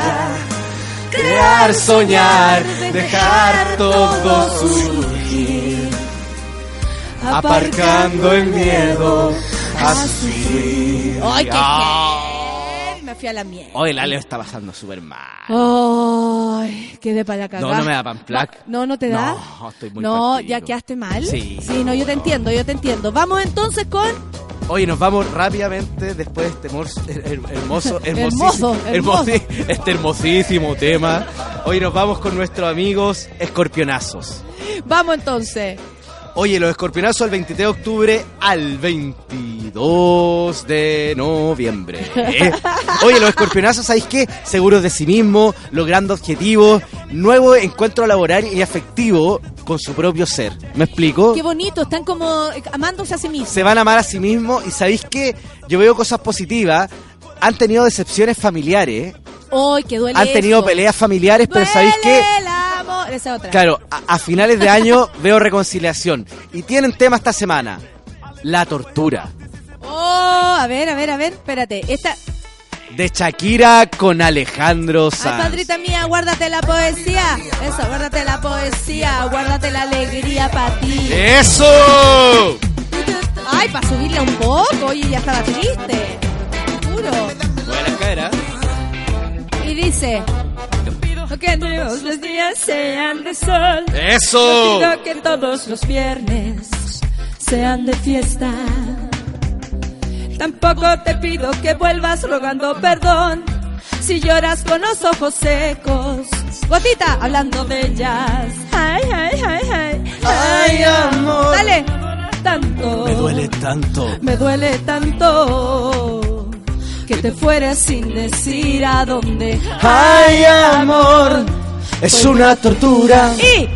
Crear, soñar, dejar todo surgir. Aparcando el miedo a sufrir. ¡Ay, qué Ah. qué! Fui a la mierda. Hoy el Aleo está pasando súper mal. Ay, quedé para la No, no me da pamplac. No, no te da. No, estoy muy No, partido. ya quedaste mal. Sí. Sí, no, yo te entiendo, yo te entiendo. Vamos entonces con Oye, nos vamos rápidamente después de este hermoso, her- hermoso, <laughs> Hermoso, hermoso. <laughs> este hermosísimo tema. Hoy nos vamos con nuestros amigos escorpionazos. Vamos entonces. Oye, los escorpionazos al 23 de octubre al 22 de noviembre. ¿eh? Oye, los escorpionazos, ¿sabéis qué? Seguros de sí mismos, logrando objetivos, nuevo encuentro laboral y afectivo con su propio ser. ¿Me explico? Qué bonito, están como eh, amándose a sí mismos. se van a amar a sí mismos y sabéis que yo veo cosas positivas. Han tenido decepciones familiares, Hoy que duele han tenido eso. peleas familiares, pero sabéis que, Esa otra. claro, a, a finales de año <laughs> veo reconciliación. Y tienen tema esta semana, la tortura. Oh, a ver, a ver, a ver, espérate. Esta, De Shakira con Alejandro ay, Sanz. padrita mía, guárdate la poesía. Eso, guárdate la poesía, guárdate la alegría para ti. ¡Eso! Ay, para subirle un poco, oye, ya estaba triste. Juro. Buena cara. Y dice, que todos los días sean de sol. ¡Eso! Pido que todos los viernes sean de fiesta. Tampoco te pido que vuelvas rogando perdón. Si lloras con los ojos secos. Gotita, hablando de jazz. Ay, ay, ay, ay. Ay, amor. Dale. Tanto. Me duele tanto. Me duele tanto. Que te fueras sin decir a dónde. Ay, amor. Es una tortura. Y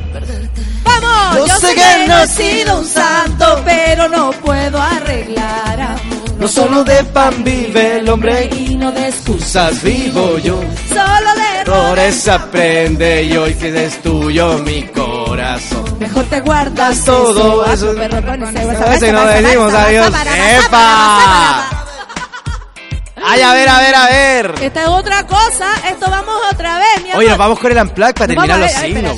vamos, Yo yo, sé sé que no he sido un santo, pero no puedo arreglar amor. No solo de pan vive el hombre. y no de excusas, Usas vivo yo. solo de Errores aprende y hoy que es tuyo mi corazón. Mejor te guardas todo eso, perro con ese A veces no decimos adiós. ¡Epa! Ay, a ver, a ver, a ver. Esta es otra cosa, esto vamos otra vez, mi amor. Oye, nos vamos con el unplug para terminar los signos.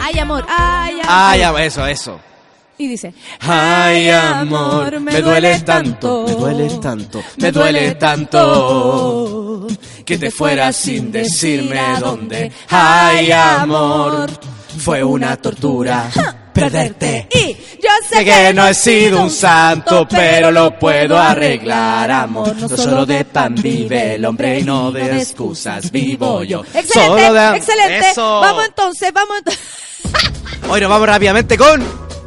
Ay, amor, ay, amor. Ay, am- eso, eso. Y dice, Ay, amor, me duele tanto, me duele tanto, me duele tanto que te fueras sin decirme dónde. Ay, amor, fue una tortura perderte. Y yo sé que no he sido un santo, pero lo puedo arreglar, amor. No solo de pan vive el hombre y no de excusas vivo yo. Excelente, Solo de- excelente. Eso. Vamos entonces, vamos entonces. <laughs> Hoy nos vamos rápidamente con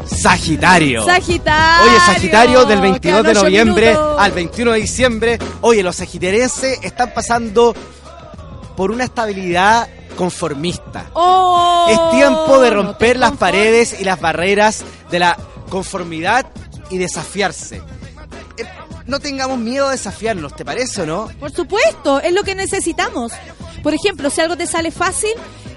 Sagitario. Sagitario. Oye, Sagitario del 22 de noviembre minutos. al 21 de diciembre. Oye, los sagitarienses están pasando por una estabilidad conformista. Oh, es tiempo de romper las paredes y las barreras de la conformidad y desafiarse. Eh, No tengamos miedo a desafiarnos, ¿te parece o no? Por supuesto, es lo que necesitamos. Por ejemplo, si algo te sale fácil,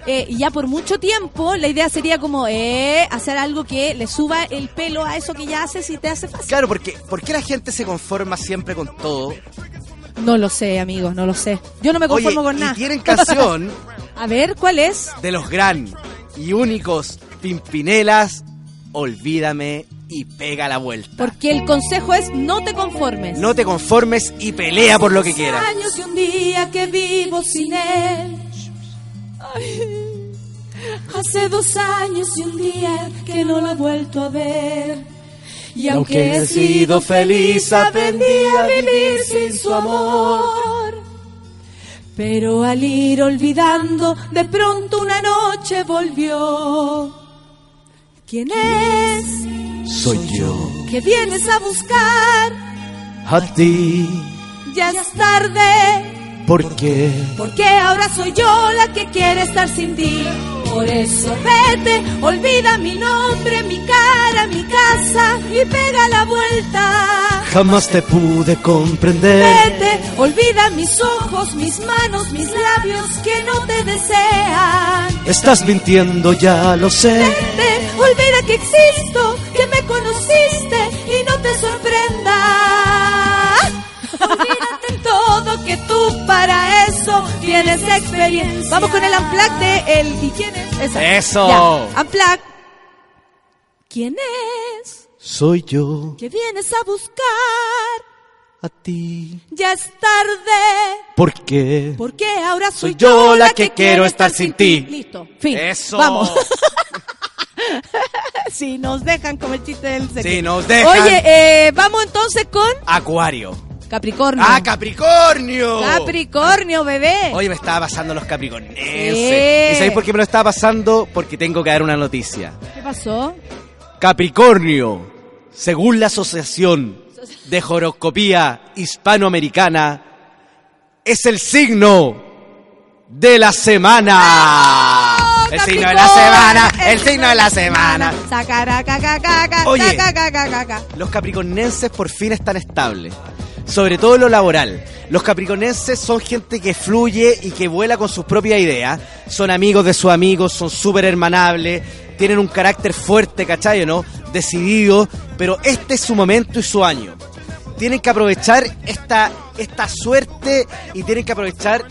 eh, y ya por mucho tiempo, la idea sería como eh, hacer algo que le suba el pelo a eso que ya haces y te hace fácil. Claro, porque ¿por qué la gente se conforma siempre con todo? No lo sé, amigos, no lo sé. Yo no me Oye, conformo con y nada. tienen canción <laughs> A ver, ¿cuál es? de los gran y únicos Pimpinelas, Olvídame y pega la vuelta. Porque el consejo es no te conformes. No te conformes y pelea por lo que quieras. años y un día que vivo sin él. Ay, hace dos años y un día que no lo he vuelto a ver. Y aunque he sido feliz, aprendí a vivir sin su amor. Pero al ir olvidando, de pronto una noche volvió. ¿Quién es Soy yo. que vienes a buscar? A ti. Ya es tarde. ¿Por qué? Porque ahora soy yo la que quiere estar sin ti. Por eso vete, olvida mi nombre, mi cara, mi casa y pega la vuelta. Jamás te pude comprender. Vete, olvida mis ojos, mis manos, mis labios que no te desean. Estás mintiendo, ya lo sé. Vete, olvida que existo, que me conociste y no te sorprenda. <laughs> Que tú para eso tienes experiencia. Vamos con el unplug de el ¿y quién es? Esa. Eso. Unplug. ¿Quién es? Soy yo, Que vienes a buscar. a ti. Ya es tarde. ¿Por qué? Porque ahora soy, Soy yo la que quiero estar sin ti. Listo. Fin. Eso. Vamos. <laughs> Si nos dejan como el chiste del sexo. Sí, nos dejan. Oye, eh, vamos entonces con Acuario. Capricornio. ¡Ah, Capricornio! Capricornio, bebé. Hoy me estaba pasando los capricornenses. Sí. ¿Y sabéis por qué me lo estaba pasando? Porque tengo que dar una noticia. ¿Qué pasó? Capricornio, según la Asociación de Horoscopía Hispanoamericana, es el signo de la semana. El signo de la semana, el signo de la semana. Sacaracacacaca, Oye. sacacacacaca. Los capricornenses por fin están estables. Sobre todo en lo laboral. Los capricornenses son gente que fluye y que vuela con sus propias ideas. Son amigos de sus amigos, son súper hermanables, tienen un carácter fuerte, ¿cachai o no? Decidido, pero este es su momento y su año. Tienen que aprovechar esta, esta suerte y tienen que aprovechar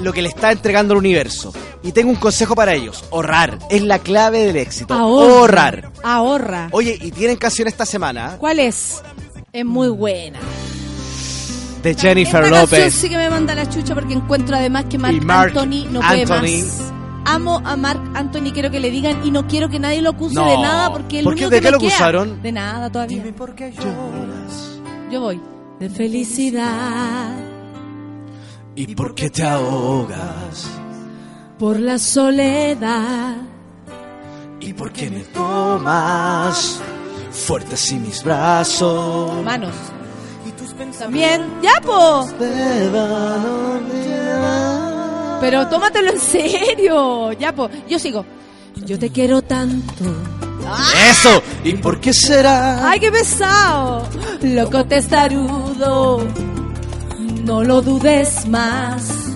lo que le está entregando el universo. Y tengo un consejo para ellos. Ahorrar. Es la clave del éxito. Ahorrar. Ahorra. Oye, y tienen canción esta semana ¿Cuál es? Es muy buena. De Jennifer Esta López. sí que me manda la chucha porque encuentro además que Marc Y Marc Anthony no puede Anthony. más. Amo a Marc Anthony, quiero que le digan y no quiero que nadie lo acuse No. de nada porque el ¿Por qué? único ¿De que qué me lo queda- acusaron? De nada todavía. por qué lloras. Yo voy. De felicidad ¿Y por qué te ahogas? por la soledad. ¿Y por qué me tomas fuerte así mis brazos? Manos. También. ¡Ya, po! Pero tómatelo en serio. Ya, po. Yo sigo. Yo te quiero tanto. Eso. ¿Y por qué será? ¡Ay, qué pesado! Loco testarudo, no lo dudes más.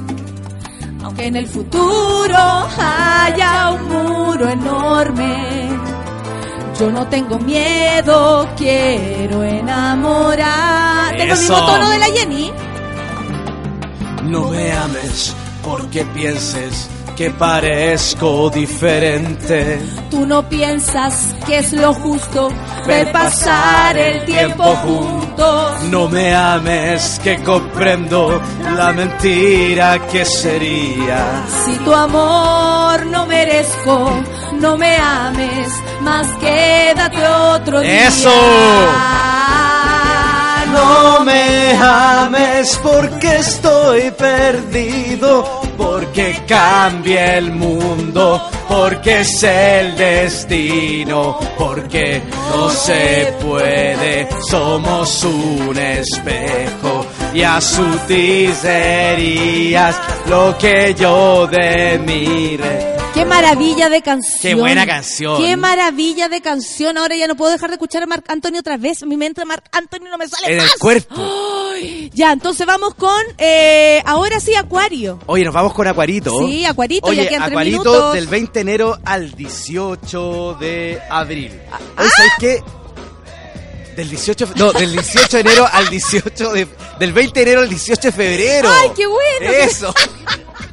Aunque en el futuro haya un muro enorme, yo no tengo miedo, quiero enamorar. Tengo el mismo Eso. tono de la Jenny. No me ames porque pienses que parezco diferente. Tú no piensas que es lo justo ver pasar el tiempo juntos. No me ames que comprendo la mentira que sería. Si tu amor no merezco, no me ames, más quédate otro día. ¡Eso! No me ames porque estoy perdido, porque cambia el mundo, porque es el destino, porque no se puede, somos un espejo y a su serías lo que yo de mire. Qué maravilla de canción. Qué buena canción. Qué maravilla de canción. Ahora ya no puedo dejar de escuchar a Marc Anthony otra vez. Mi mente Marc Anthony no me sale En el más. cuerpo. Ay, ya, entonces vamos con, eh, ahora sí, Acuario. Oye, nos vamos con Acuarito. Sí, Acuarito, Oye, ya quedan tres Acuarito minutos. del 20 de enero al 18 de abril. Ah. ¿sabes qué? Del 18, fe- no, del 18 de enero al 18 de, del 20 de enero al 18 de febrero. Ay, qué bueno. Eso. <laughs>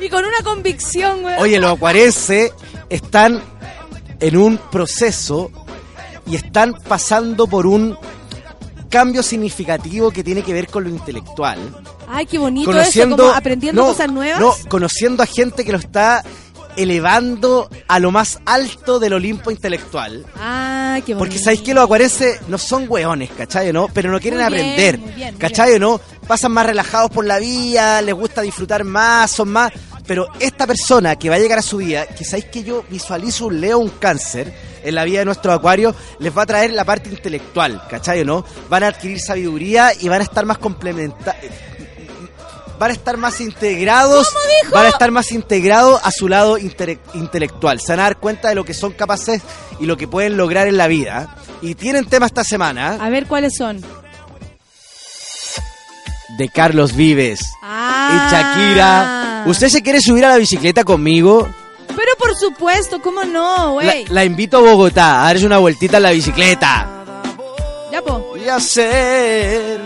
Y con una convicción, güey. Oye, los acuarenses están en un proceso y están pasando por un cambio significativo que tiene que ver con lo intelectual. Ay, qué bonito eso, como aprendiendo no, cosas nuevas. No, conociendo a gente que lo está elevando a lo más alto del Olimpo intelectual. Ay, qué bonito. Porque sabéis que los acuarenses no son hueones, ¿cachai? ¿no? Pero no quieren Muy bien, aprender, muy bien, muy ¿cachai? o ¿no? Pasan más relajados por la vida, les gusta disfrutar más, son más... Pero esta persona que va a llegar a su vida, que sabéis que yo visualizo un Leo, un cáncer en la vida de nuestros acuarios, les va a traer la parte intelectual, ¿cachai? o ¿no? Van a adquirir sabiduría y van a estar más complementa van a estar más integrados, van a estar más integrados a su lado intele- intelectual. Se van a dar cuenta de lo que son capaces y lo que pueden lograr en la vida. Y tienen tema esta semana A ver cuáles son. De Carlos Vives Ah. y Shakira. ¿Usted se quiere subir a la bicicleta conmigo? Pero por supuesto, ¿cómo no, La, güey? la invito a Bogotá a darse una vueltita en la bicicleta. Ya, po. Y hacer.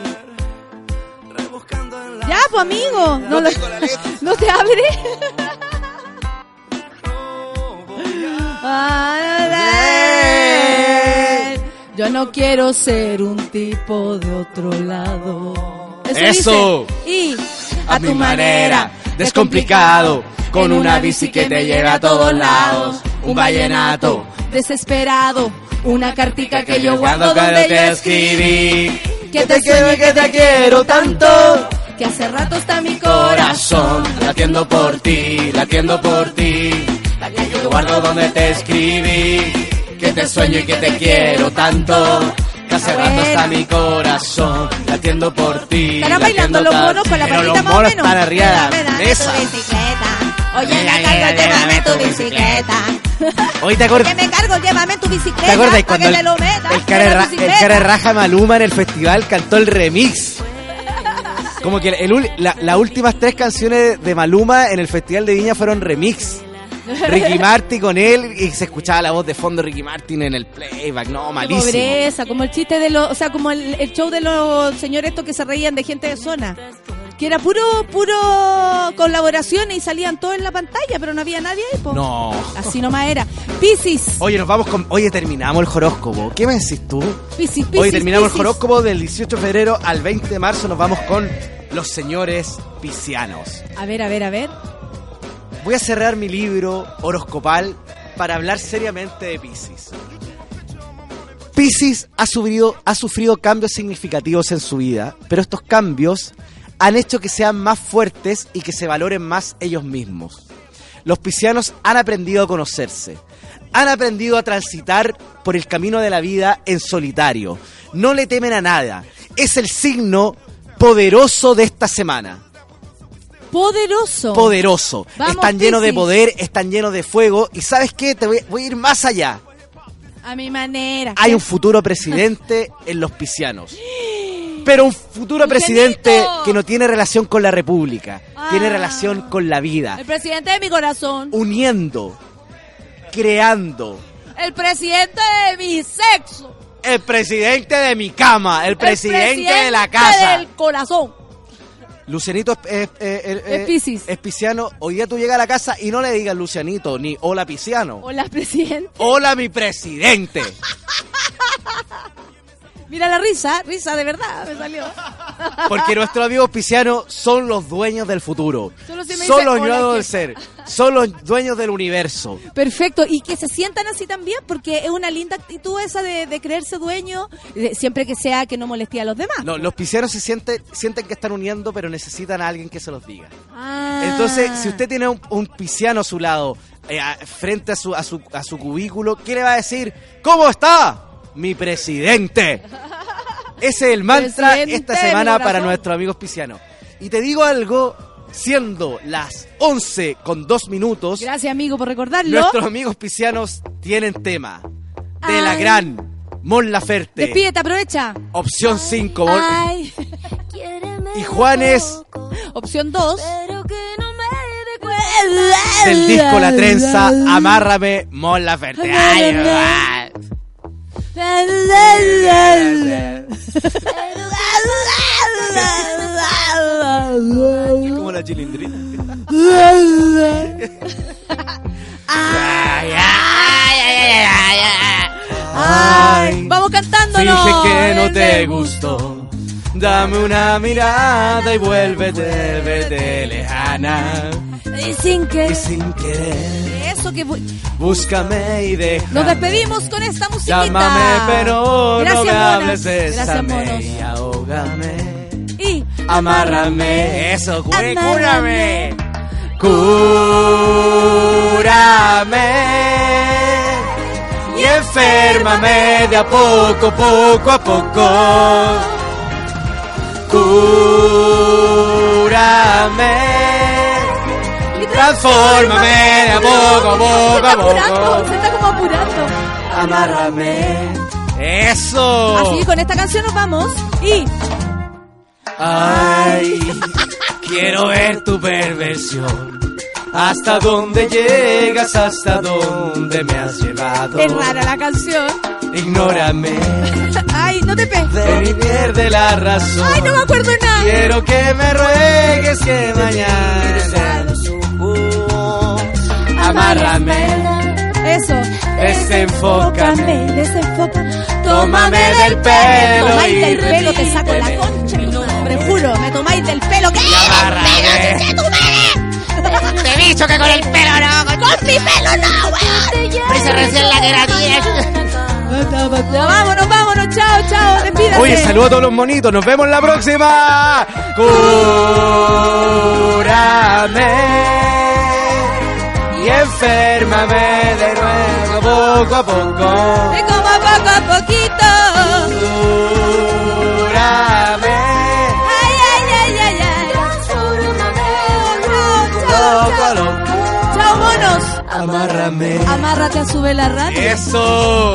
Ya, po, amigo. No, lo- <laughs> no te abre. <laughs> Yo no quiero ser un tipo de otro lado. Eso. Y a mi manera, descomplicado, con una bici que te lleve a todos lados, un vallenato. desesperado, una cartica que yo guardo Cuando donde te yo escribí. que te quiero y que te quiero tanto. que hace rato está mi Corazón, latiendo por ti, latiendo por ti. Que yo guardo donde te escribí. Que te sueño y que te quiero tanto. Que hace rato está mi corazón, latiendo por ti. Estarán bailando los monos con la Pero patita los más o monos menos. están tu bicicleta. Oye, me cargo, llévame tu bicicleta. Hoy te acuerdas. Que me cargo, llévame tu bicicleta. ¿Te acuerdas cuando el, cara, el cara raja Maluma en el festival cantó el remix? Como que el ul- la- las últimas tres canciones de Maluma en el Festival de Viña fueron remix. Ricky Martin con él y se escuchaba la voz de fondo de Ricky Martin en el playback. No, malísimo. pobreza, como el chiste de los, o sea, como el, el show de los señores estos que se reían de gente de zona. Que era puro, puro colaboraciones y salían todos en la pantalla, pero no había nadie ahí, po. No. Así nomás era. Piscis, Oye, nos vamos con. Oye, terminamos el horóscopo. ¿Qué me decís tú? Piscis, Piscis. Hoy terminamos el horóscopo del 18 de febrero al 20 de marzo. Nos vamos con los señores piscianos. A ver, a ver, a ver. Voy a cerrar mi libro horoscopal para hablar seriamente de Pisces. Pisces ha sufrido, ha sufrido cambios significativos en su vida, pero estos cambios han hecho que sean más fuertes y que se valoren más ellos mismos. Los piscianos han aprendido a conocerse, han aprendido a transitar por el camino de la vida en solitario. No le temen a nada. Es el signo poderoso de esta semana Poderoso. poderoso. Vamos, están llenos de poder, están llenos de fuego. Y sabes qué, te voy, voy a ir más allá. A mi manera. Hay un futuro presidente <laughs> en los piscianos. Pero un futuro presidente que no tiene relación con la república, Ah. tiene relación con la vida, El presidente de mi corazón. uniendo, creando. El presidente de mi sexo. El presidente de mi cama, el presidente, de la El casa. del corazón. Lucianito es, es, es- es- Es Piscis. es pisciano. Hoy día tú llegas a la casa y no le digas Lucianito ni hola pisciano. Hola, presidente. Hola mi presidente. <laughs> Mira la risa, risa de verdad me salió. <laughs> Porque nuestros amigos piscianos son los dueños del futuro. Solo si me son los "Hola, dueños del jefa". ser. Son los dueños del universo. Perfecto, y que se sientan así también, porque es una linda actitud esa de, de creerse dueño, de- siempre que sea que no moleste a los demás. No, los piscianos se sienten, sienten que están uniendo, pero necesitan a alguien que se los diga. Ah. Entonces, si usted tiene un, un pisciano a su lado, eh, a- frente a su, a, su, a su cubículo, ¿qué le va a decir? ¿Cómo está? Mi presidente. Ese es el mantra Presidente esta semana para nuestros amigos piscianos. Y te digo algo, siendo las 11 con 2 minutos, Gracias, amigo, por recordarlo. nuestros amigos piscianos tienen tema de la Ay. gran Mon Laferte. Despídete, aprovecha. Opción 5. Mon- Ay. Y Juanes Opción 2. del disco La Trenza, Amárrame Mon Laferte. Ay, ay. Como la chilindrina. Ay, ay, ay. Vamos cantándonos. Finge que no te gustó. Dame una mirada y vuélvete, vete lejana. Y sin que... Y sin querer, Eso que... búscame y déjame. Nos despedimos con esta musiquita. Llámame, pero Gracias, no me hables, Gracias, monos. y ahógame. Y... Amárrame, eso, güey, Amárrame. cúrame. Cúrame. Y enférmame de a poco, poco a poco. Cúrame. Y transfórmame de a poco, a poco, a poco. se está como apurando. Amárrame. Eso. Así con esta canción nos vamos y Ay, quiero ver tu perversión. Hasta dónde llegas, hasta dónde me has llevado. es rara la canción. Ignórame, <laughs> Ay, no te pegues. ven y pierde la razón. Ay, no me acuerdo nada. Quiero que me ruegues que mañana amárrame, Eso. desenfócame, desenfócame. tómame del pelo tomáis del pelo, te saco la concha. de madre, juro, me tomáis del pelo. ¿Qué? amárrame. Dicho que con el pelo no. Con, mi pelo no, weón. Me hice recién la queratina. Ya, vámonos, vámonos, chao, chao, despídase. Oye, saludos a todos los monitos. Nos vemos la próxima. Cúrame y enférmame de nuevo poco a poco. Amárrate a su vela radio. Eso.